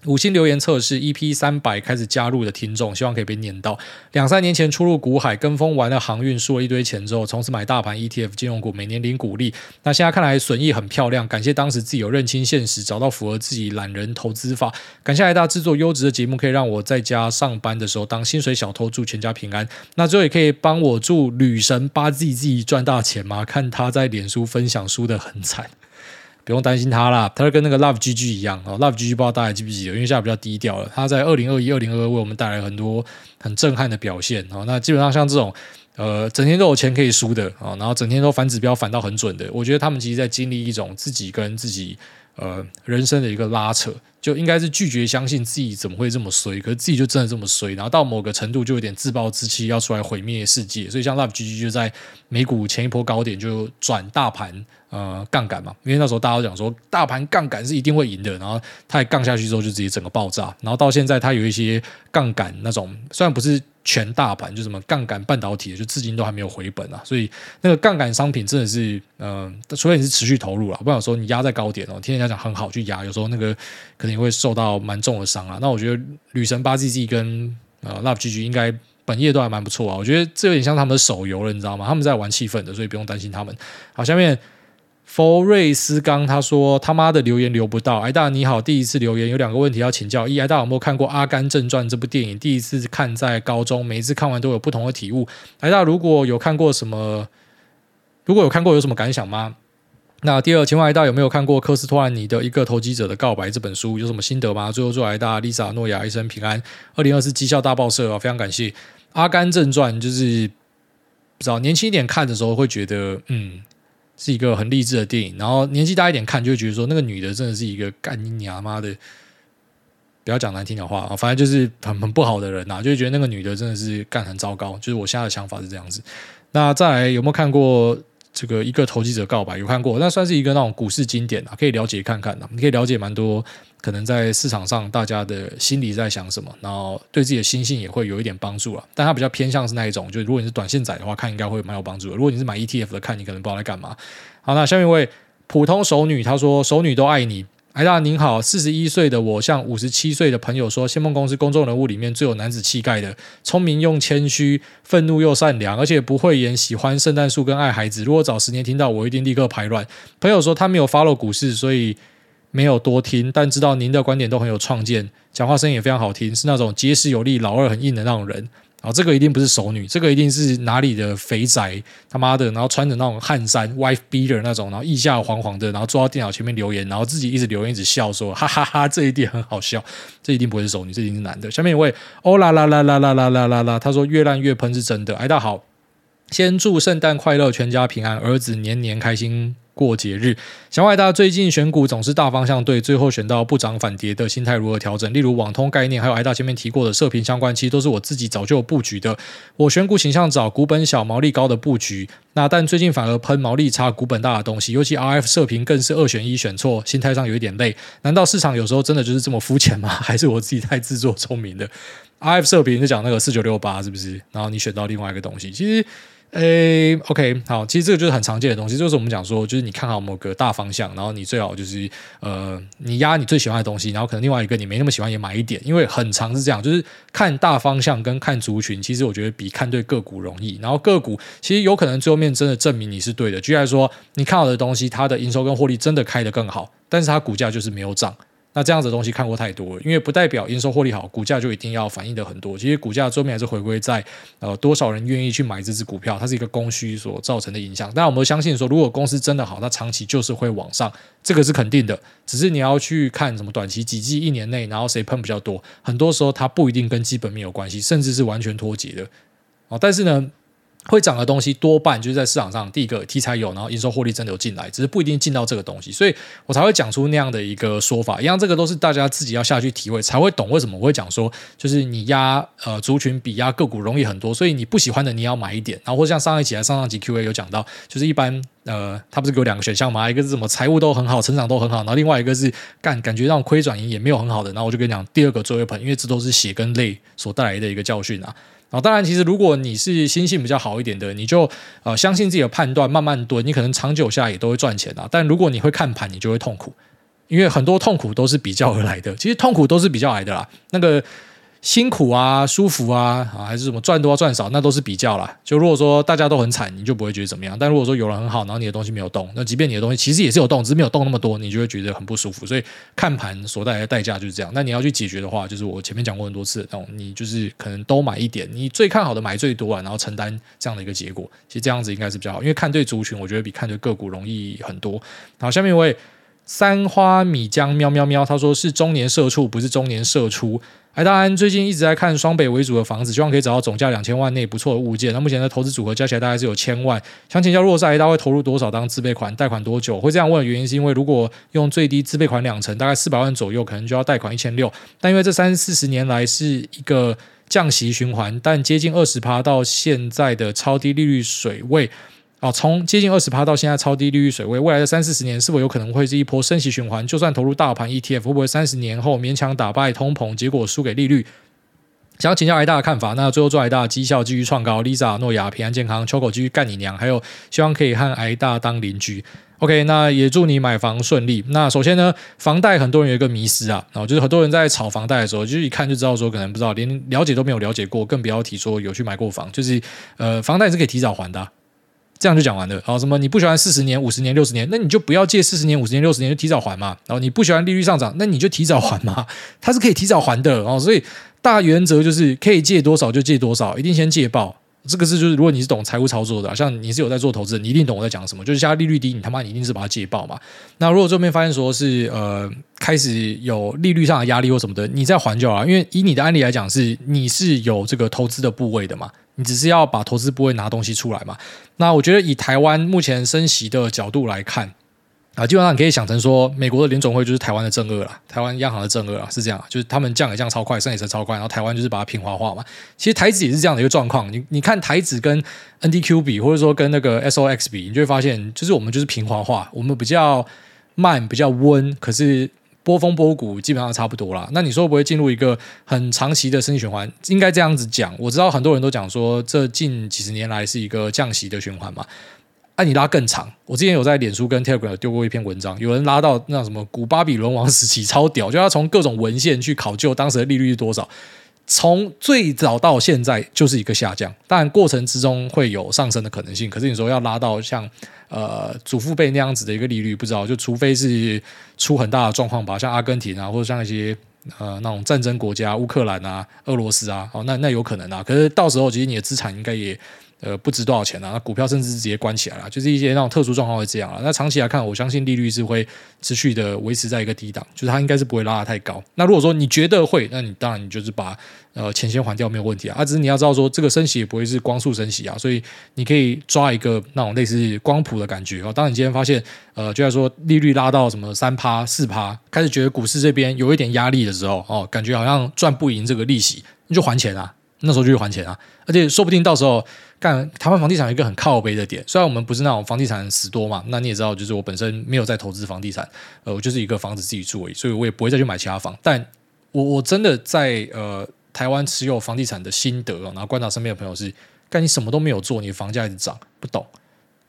五星留言测试 EP 三百开始加入的听众，希望可以被念到。两三年前初入股海，跟风玩了航运，输了一堆钱之后，从此买大盘 ETF 金融股，每年领股利。那现在看来损益很漂亮，感谢当时自己有认清现实，找到符合自己懒人投资法。感谢来大制作优质的节目，可以让我在家上班的时候当薪水小偷，祝全家平安。那最后也可以帮我祝女神八 z z 赚大钱吗？看他在脸书分享输得很惨。不用担心他啦，他就跟那个 Love GG 一样哦。Love GG 不知道大家记不记得，因为现在比较低调了。他在二零二一、二零二二为我们带来很多很震撼的表现哦。那基本上像这种呃，整天都有钱可以输的啊，然后整天都反指标反到很准的，我觉得他们其实在经历一种自己跟自己呃人生的一个拉扯，就应该是拒绝相信自己怎么会这么衰，可是自己就真的这么衰，然后到某个程度就有点自暴自弃，要出来毁灭世界。所以像 Love GG 就在美股前一波高点就转大盘。呃，杠杆嘛，因为那时候大家都讲说大盘杠杆是一定会赢的，然后它也杠下去之后就直接整个爆炸，然后到现在它有一些杠杆那种，虽然不是全大盘，就什么杠杆半导体，就至今都还没有回本啊，所以那个杠杆商品真的是，呃，除非你是持续投入了，不然有时候你压在高点哦，听人家讲很好去压，有时候那个可能也会受到蛮重的伤啊。那我觉得女神八 G G 跟呃 Love GG 应该本业都还蛮不错啊，我觉得这有点像他们的手游了，你知道吗？他们在玩气氛的，所以不用担心他们。好，下面。佛瑞斯刚他说他妈的留言留不到，癌大你好，第一次留言有两个问题要请教。一，癌大有没有看过《阿甘正传》这部电影？第一次看在高中，每一次看完都有不同的体悟。癌大如果有看过什么，如果有看过有什么感想吗？那第二，请问癌大有没有看过科斯托兰尼的《一个投机者的告白》这本书？有什么心得吗？最后祝癌大、Lisa、诺亚一生平安。二零二四绩效大报社啊，非常感谢《阿甘正传》，就是不知道年轻一点看的时候会觉得嗯。是一个很励志的电影，然后年纪大一点看就会觉得说那个女的真的是一个干你娘妈的，不要讲难听的话啊，反正就是很很不好的人呐，就会觉得那个女的真的是干很糟糕，就是我现在的想法是这样子。那再来有没有看过？这个一个投机者告白有看过，那算是一个那种股市经典啊，可以了解看看的。你可以了解蛮多，可能在市场上大家的心里在想什么，然后对自己的心性也会有一点帮助啊。但它比较偏向是那一种，就如果你是短线仔的话，看应该会蛮有帮助的。如果你是买 ETF 的，看你可能不知道在干嘛。好，那下面一位普通熟女，她说熟女都爱你。哎大您好，四十一岁的我向五十七岁的朋友说，先锋公司公众人物里面最有男子气概的，聪明又谦虚，愤怒又善良，而且不会演喜欢圣诞树跟爱孩子。如果早十年听到，我一定立刻排卵。朋友说他没有 follow 股市，所以没有多听，但知道您的观点都很有创见，讲话声音也非常好听，是那种结实有力、老二很硬的那种人。啊，这个一定不是熟女，这个一定是哪里的肥宅，他妈的，然后穿着那种汗衫，wife beater 那种，然后腋下黄黄的，然后坐到电脑前面留言，然后自己一直留言一直笑说，哈哈哈，这一定很好笑，这一定不会是熟女，这一定是男的。下面一位，哦啦啦啦啦啦啦啦啦啦，他说越烂越喷是真的。哎，大好，先祝圣诞快乐，全家平安，儿子年年开心。过节日，小外大最近选股总是大方向对，最后选到不涨反跌的心态如何调整？例如网通概念，还有挨大前面提过的射频相关，其实都是我自己早就有布局的。我选股倾向找股本小、毛利高的布局，那但最近反而喷毛利差、股本大的东西，尤其 RF 射频更是二选一选错，心态上有一点累。难道市场有时候真的就是这么肤浅吗？还是我自己太自作聪明的？RF 射频就讲那个四九六八是不是？然后你选到另外一个东西，其实。诶，OK，好，其实这个就是很常见的东西，就是我们讲说，就是你看好某个大方向，然后你最好就是呃，你压你最喜欢的东西，然后可能另外一个你没那么喜欢也买一点，因为很常是这样，就是看大方向跟看族群，其实我觉得比看对个股容易。然后个股其实有可能最后面真的证明你是对的，举例来说，你看好的东西，它的营收跟获利真的开得更好，但是它股价就是没有涨。那这样子的东西看过太多了，因为不代表营收获利好，股价就一定要反映的很多。其实股价最后面还是回归在呃多少人愿意去买这支股票，它是一个供需所造成的影响。但我们相信说，如果公司真的好，它长期就是会往上，这个是肯定的。只是你要去看什么短期几季、一年内，然后谁喷比较多，很多时候它不一定跟基本面有关系，甚至是完全脱节的。哦，但是呢。会涨的东西多半就是在市场上，第一个题材有，然后营收获利真的有进来，只是不一定进到这个东西，所以我才会讲出那样的一个说法。一样，这个都是大家自己要下去体会才会懂为什么我会讲说，就是你压呃族群比压个股容易很多，所以你不喜欢的你要买一点，然后或像上一集还上上集 Q A 有讲到，就是一般呃他不是给我两个选项吗？一个是什么财务都很好，成长都很好，然后另外一个是干感觉让亏转盈也没有很好的，然后我就跟你讲第二个最会喷，因为这都是血跟泪所带来的一个教训啊。然后，当然，其实如果你是心性比较好一点的，你就呃相信自己的判断，慢慢蹲，你可能长久下来也都会赚钱啊。但如果你会看盘，你就会痛苦，因为很多痛苦都是比较而来的。其实痛苦都是比较来的啦，那个。辛苦啊，舒服啊，啊，还是什么赚多赚少，那都是比较啦。就如果说大家都很惨，你就不会觉得怎么样。但如果说有人很好，然后你的东西没有动，那即便你的东西其实也是有动，只是没有动那么多，你就会觉得很不舒服。所以看盘所带来的代价就是这样。那你要去解决的话，就是我前面讲过很多次，那你就是可能都买一点，你最看好的买最多啊，然后承担这样的一个结果。其实这样子应该是比较好，因为看对族群，我觉得比看对个股容易很多。好，下面一位三花米浆喵喵喵，他说是中年社畜，不是中年社出。哎，大安最近一直在看双北为主的房子，希望可以找到总价两千万内不错的物件。那目前的投资组合加起来大概是有千万。想请教，如果是哎大会投入多少当自备款？贷款多久？会这样问的原因是因为如果用最低自备款两成，大概四百万左右，可能就要贷款一千六。但因为这三四十年来是一个降息循环，但接近二十趴到现在的超低利率水位。哦，从接近二十趴到现在超低利率水位，未来的三四十年是否有可能会是一波升息循环？就算投入大盘 ETF，会不会三十年后勉强打败通膨，结果输给利率？想要请教癌大的看法。那最后祝癌大绩效继续创高，Lisa、诺亚平安健康，秋口继续干你娘，还有希望可以和癌大当邻居。OK，那也祝你买房顺利。那首先呢，房贷很多人有一个迷思啊，然后就是很多人在炒房贷的时候，就是一看就知道说可能不知道，连了解都没有了解过，更不要提说有去买过房。就是呃，房贷是可以提早还的。这样就讲完了。啊，什么你不喜欢四十年、五十年、六十年，那你就不要借四十年、五十年、六十年，就提早还嘛。然后你不喜欢利率上涨，那你就提早还嘛。它是可以提早还的哦。所以大原则就是可以借多少就借多少，一定先借爆。这个是就是如果你是懂财务操作的，像你是有在做投资，你一定懂我在讲什么。就是现在利率低，你他妈你一定是把它借爆嘛。那如果这边发现说是呃开始有利率上的压力或什么的，你再还就好。因为以你的案例来讲，是你是有这个投资的部位的嘛。你只是要把投资部位拿东西出来嘛？那我觉得以台湾目前升息的角度来看啊，基本上你可以想成说，美国的联总会就是台湾的正二啦，台湾央行的正二啦，是这样，就是他们降也降超快，升也升超快，然后台湾就是把它平滑化嘛。其实台指也是这样的一个状况。你你看台指跟 NDQ 比，或者说跟那个 SOX 比，你就会发现，就是我们就是平滑化，我们比较慢，比较温，可是。波峰波谷基本上差不多啦。那你说不会进入一个很长期的升息循环？应该这样子讲。我知道很多人都讲说，这近几十年来是一个降息的循环嘛。按、你拉更长，我之前有在脸书跟 Telegram 丢过一篇文章，有人拉到那什么古巴比伦王时期超屌，就要从各种文献去考究当时的利率是多少。从最早到现在就是一个下降，当然过程之中会有上升的可能性。可是你说要拉到像呃祖父辈那样子的一个利率，不知道，就除非是出很大的状况吧，像阿根廷啊，或者像一些呃那种战争国家，乌克兰啊、俄罗斯啊，哦，那那有可能啊。可是到时候其实你的资产应该也。呃，不值多少钱啊，那股票甚至是直接关起来了，就是一些那种特殊状况会这样啊。那长期来看，我相信利率是会持续的维持在一个低档，就是它应该是不会拉得太高。那如果说你觉得会，那你当然你就是把呃钱先还掉没有问题啊。啊，只是你要知道说这个升息也不会是光速升息啊，所以你可以抓一个那种类似光谱的感觉哦。当你今天发现呃，就在说利率拉到什么三趴四趴，开始觉得股市这边有一点压力的时候哦，感觉好像赚不赢这个利息，你就还钱啊。那时候就去还钱啊，而且说不定到时候干台湾房地产一个很靠背的点，虽然我们不是那种房地产死多嘛，那你也知道，就是我本身没有在投资房地产，呃，我就是一个房子自己住而已，所以我也不会再去买其他房。但我我真的在呃台湾持有房地产的心得，然后观察身边的朋友是，干你什么都没有做，你房价一直涨，不懂。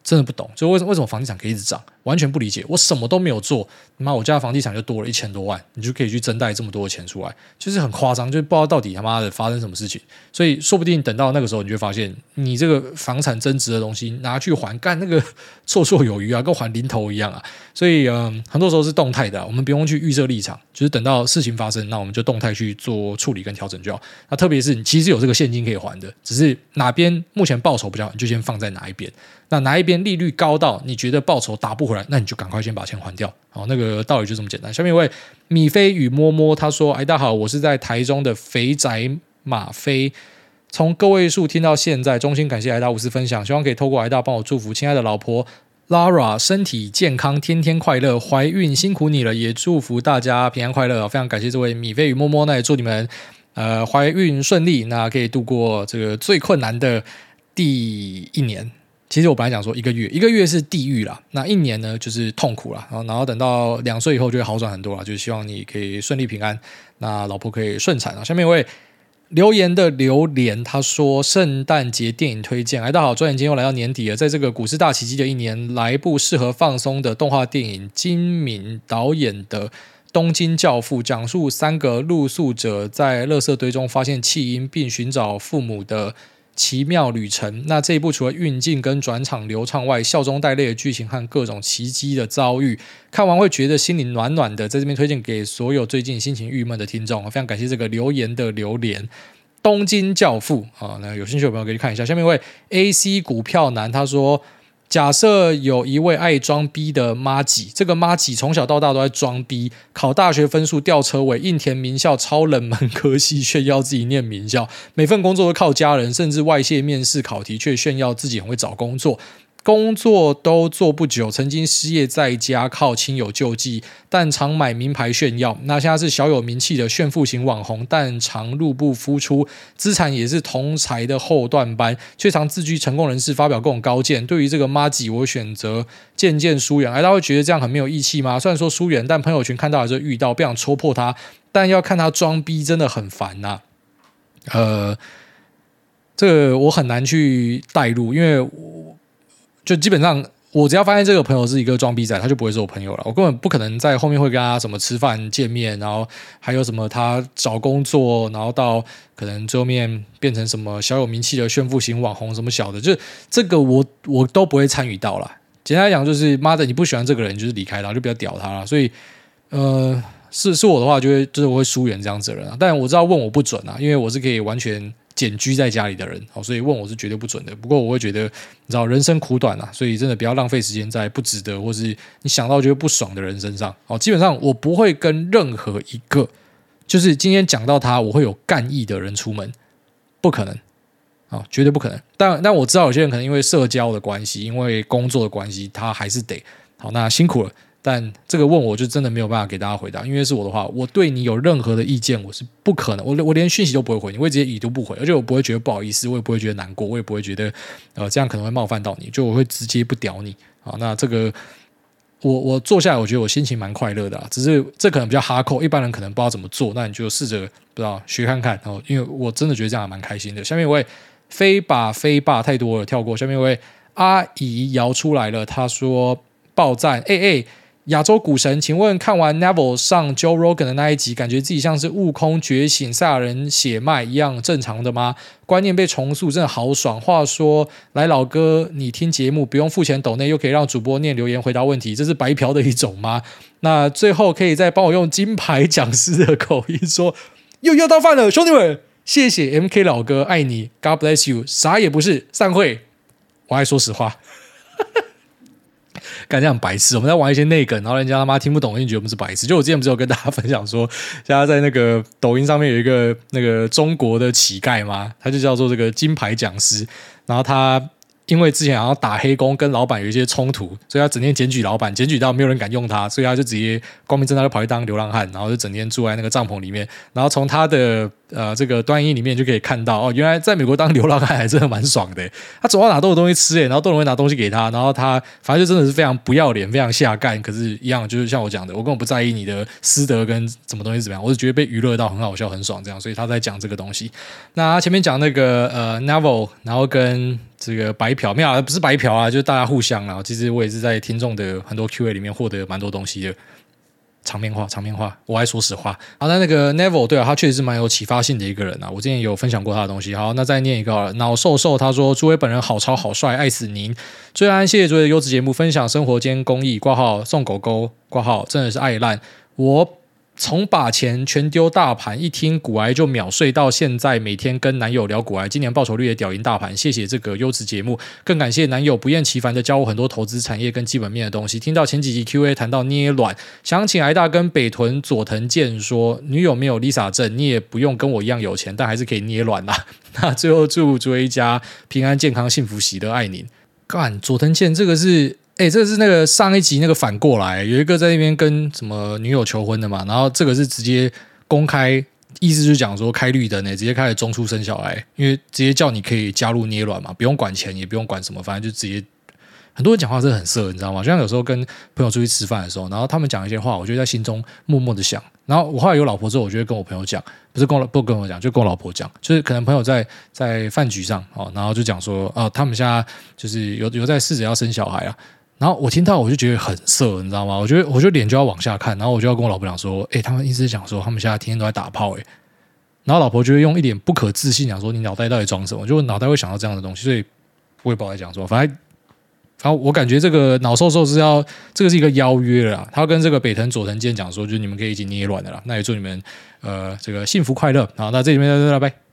真的不懂，就为什为什么房地产可以一直涨，完全不理解。我什么都没有做，妈，我家房地产就多了一千多万，你就可以去增贷这么多的钱出来，就是很夸张，就不知道到底他妈的发生什么事情。所以说不定等到那个时候，你就发现你这个房产增值的东西拿去还干那个 绰绰有余啊，跟还零头一样啊。所以嗯，很多时候是动态的，我们不用去预设立场，就是等到事情发生，那我们就动态去做处理跟调整就好。那特别是你其实有这个现金可以还的，只是哪边目前报酬比较，你就先放在哪一边。那哪一边利率高到你觉得报酬打不回来，那你就赶快先把钱还掉。好，那个道理就这么简单。下面一位米菲与摸摸他说：“哎，大家好，我是在台中的肥宅马飞，从个位数听到现在，衷心感谢挨大无私分享，希望可以透过挨大帮我祝福亲爱的老婆 Lara 身体健康，天天快乐，怀孕辛苦你了，也祝福大家平安快乐。非常感谢这位米菲与摸摸，那也祝你们呃怀孕顺利，那可以度过这个最困难的第一年。”其实我本来讲说一个月，一个月是地狱啦，那一年呢就是痛苦啦，然后等到两岁以后就会好转很多了，就希望你可以顺利平安，那老婆可以顺产啊。下面一位留言的榴莲他说圣诞节电影推荐，哎，大家好，转眼间又来到年底了，在这个股市大奇迹的一年，来一部适合放松的动画电影，金敏导演的《东京教父》，讲述三个露宿者在垃圾堆中发现弃婴并寻找父母的。奇妙旅程。那这一部除了运镜跟转场流畅外，笑中带泪的剧情和各种奇迹的遭遇，看完会觉得心里暖暖的。在这边推荐给所有最近心情郁闷的听众。非常感谢这个留言的留言，《东京教父》啊，那有兴趣的朋友可以看一下。下面一位 AC 股票男他说。假设有一位爱装逼的妈吉，这个妈吉从小到大都在装逼，考大学分数吊车尾，硬填名校超冷门科系，炫耀自己念名校，每份工作都靠家人，甚至外泄面试考题，却炫耀自己很会找工作。工作都做不久，曾经失业在家靠亲友救济，但常买名牌炫耀。那现在是小有名气的炫富型网红，但常入不敷出，资产也是同财的后段班，却常自居成功人士，发表各种高见。对于这个麻吉，我选择渐渐疏远。哎，大家会觉得这样很没有义气吗？虽然说疏远，但朋友圈看到还是遇到，不想戳破他，但要看他装逼真的很烦呐、呃，这个我很难去带入，因为我。就基本上，我只要发现这个朋友是一个装逼仔，他就不会是我朋友了。我根本不可能在后面会跟他什么吃饭见面，然后还有什么他找工作，然后到可能最后面变成什么小有名气的炫富型网红什么小的，就这个我我都不会参与到了。简单来讲，就是妈的，你不喜欢这个人，就是离开他，就不要屌他了。所以，呃，是是我的话，就会就是我会疏远这样子的人。但我知道问我不准啊，因为我是可以完全。简居在家里的人，好，所以问我是绝对不准的。不过我会觉得，你知道人生苦短啊，所以真的不要浪费时间在不值得或是你想到觉得不爽的人身上。好，基本上我不会跟任何一个就是今天讲到他我会有干意的人出门，不可能啊，绝对不可能。但但我知道有些人可能因为社交的关系，因为工作的关系，他还是得好，那辛苦了。但这个问我就真的没有办法给大家回答，因为是我的话，我对你有任何的意见，我是不可能，我我连讯息都不会回你，我会直接已读不回，而且我不会觉得不好意思，我也不会觉得难过，我也不会觉得呃这样可能会冒犯到你，就我会直接不屌你啊。那这个我我坐下来，我觉得我心情蛮快乐的，只是这可能比较哈扣，一般人可能不知道怎么做，那你就试着不知道学看看，然后因为我真的觉得这样蛮开心的。下面一位飞吧飞吧太多了，跳过。下面一位。阿姨摇出来了，她说爆赞，哎哎。亚洲股神，请问看完 Neville 上 Joe Rogan 的那一集，感觉自己像是悟空觉醒、赛亚人血脉一样正常的吗？观念被重塑，真的好爽。话说，来老哥，你听节目不用付钱抖内，又可以让主播念留言回答问题，这是白嫖的一种吗？那最后可以再帮我用金牌讲师的口音说，又要到饭了，兄弟们，谢谢 MK 老哥，爱你，God bless you，啥也不是，散会。我爱说实话。干这样白痴，我们在玩一些内梗，然后人家他妈听不懂，就觉得我们是白痴。就我之前不是有跟大家分享说，现在在那个抖音上面有一个那个中国的乞丐嘛，他就叫做这个金牌讲师，然后他。因为之前好像打黑工，跟老板有一些冲突，所以他整天检举老板，检举到没有人敢用他，所以他就直接光明正大就跑去当流浪汉，然后就整天住在那个帐篷里面。然后从他的呃这个端倪里面就可以看到，哦，原来在美国当流浪汉还真的蛮爽的。他走到哪都有东西吃，诶，然后都有人拿东西给他，然后他反正就真的是非常不要脸，非常下干。可是，一样就是像我讲的，我根本不在意你的私德跟什么东西怎么样，我是觉得被娱乐到很好笑、很爽这样。所以他在讲这个东西。那他前面讲那个呃 Neville，然后跟。这个白嫖没有，不是白嫖啊，就是大家互相啊。其实我也是在听众的很多 Q&A 里面获得蛮多东西的。场面话，场面话，我爱说实话。好，那那个 Neville，对啊，他确实是蛮有启发性的一个人啊。我之前有分享过他的东西。好，那再念一个脑瘦瘦，他说：“诸位本人好潮好帅，爱死您！最安，谢谢诸位的优质节目，分享生活间公益。挂号送狗狗，挂号真的是爱烂我。”从把钱全丢大盘，一听股癌就秒睡，到现在每天跟男友聊股癌，今年报酬率也屌赢大盘。谢谢这个优质节目，更感谢男友不厌其烦的教我很多投资产业跟基本面的东西。听到前几集 Q&A 谈到捏卵，想请癌大跟北屯佐藤健说，女友没有 Lisa 证，你也不用跟我一样有钱，但还是可以捏卵啦。那最后祝诸位一家平安健康幸福喜乐，爱您。干佐藤健这个是。哎、欸，这是那个上一集那个反过来，有一个在那边跟什么女友求婚的嘛，然后这个是直接公开，意思就是讲说开绿灯呢，直接开始中出生小孩，因为直接叫你可以加入捏卵嘛，不用管钱，也不用管什么，反正就直接。很多人讲话真的很色，你知道吗？就像有时候跟朋友出去吃饭的时候，然后他们讲一些话，我就在心中默默的想。然后我后来有老婆之后，我就会跟我朋友讲，不是跟我不跟我讲，就跟我老婆讲，就是可能朋友在在饭局上哦，然后就讲说啊，他们现在就是有有在试着要生小孩啊。然后我听到我就觉得很色，你知道吗？我觉得我就脸就要往下看，然后我就要跟我老婆讲说，诶，他们意思是讲说他们现在天天都在打炮，诶。然后老婆就会用一点不可置信讲说，你脑袋到底装什么？就脑袋会想到这样的东西，所以我也不好讲说，反正。然后我感觉这个脑瘦瘦是要，这个是一个邀约了啦，他跟这个北藤佐藤健讲说，就是你们可以一起捏卵的啦。那也祝你们呃这个幸福快乐。好，那这里面就到这了，拜。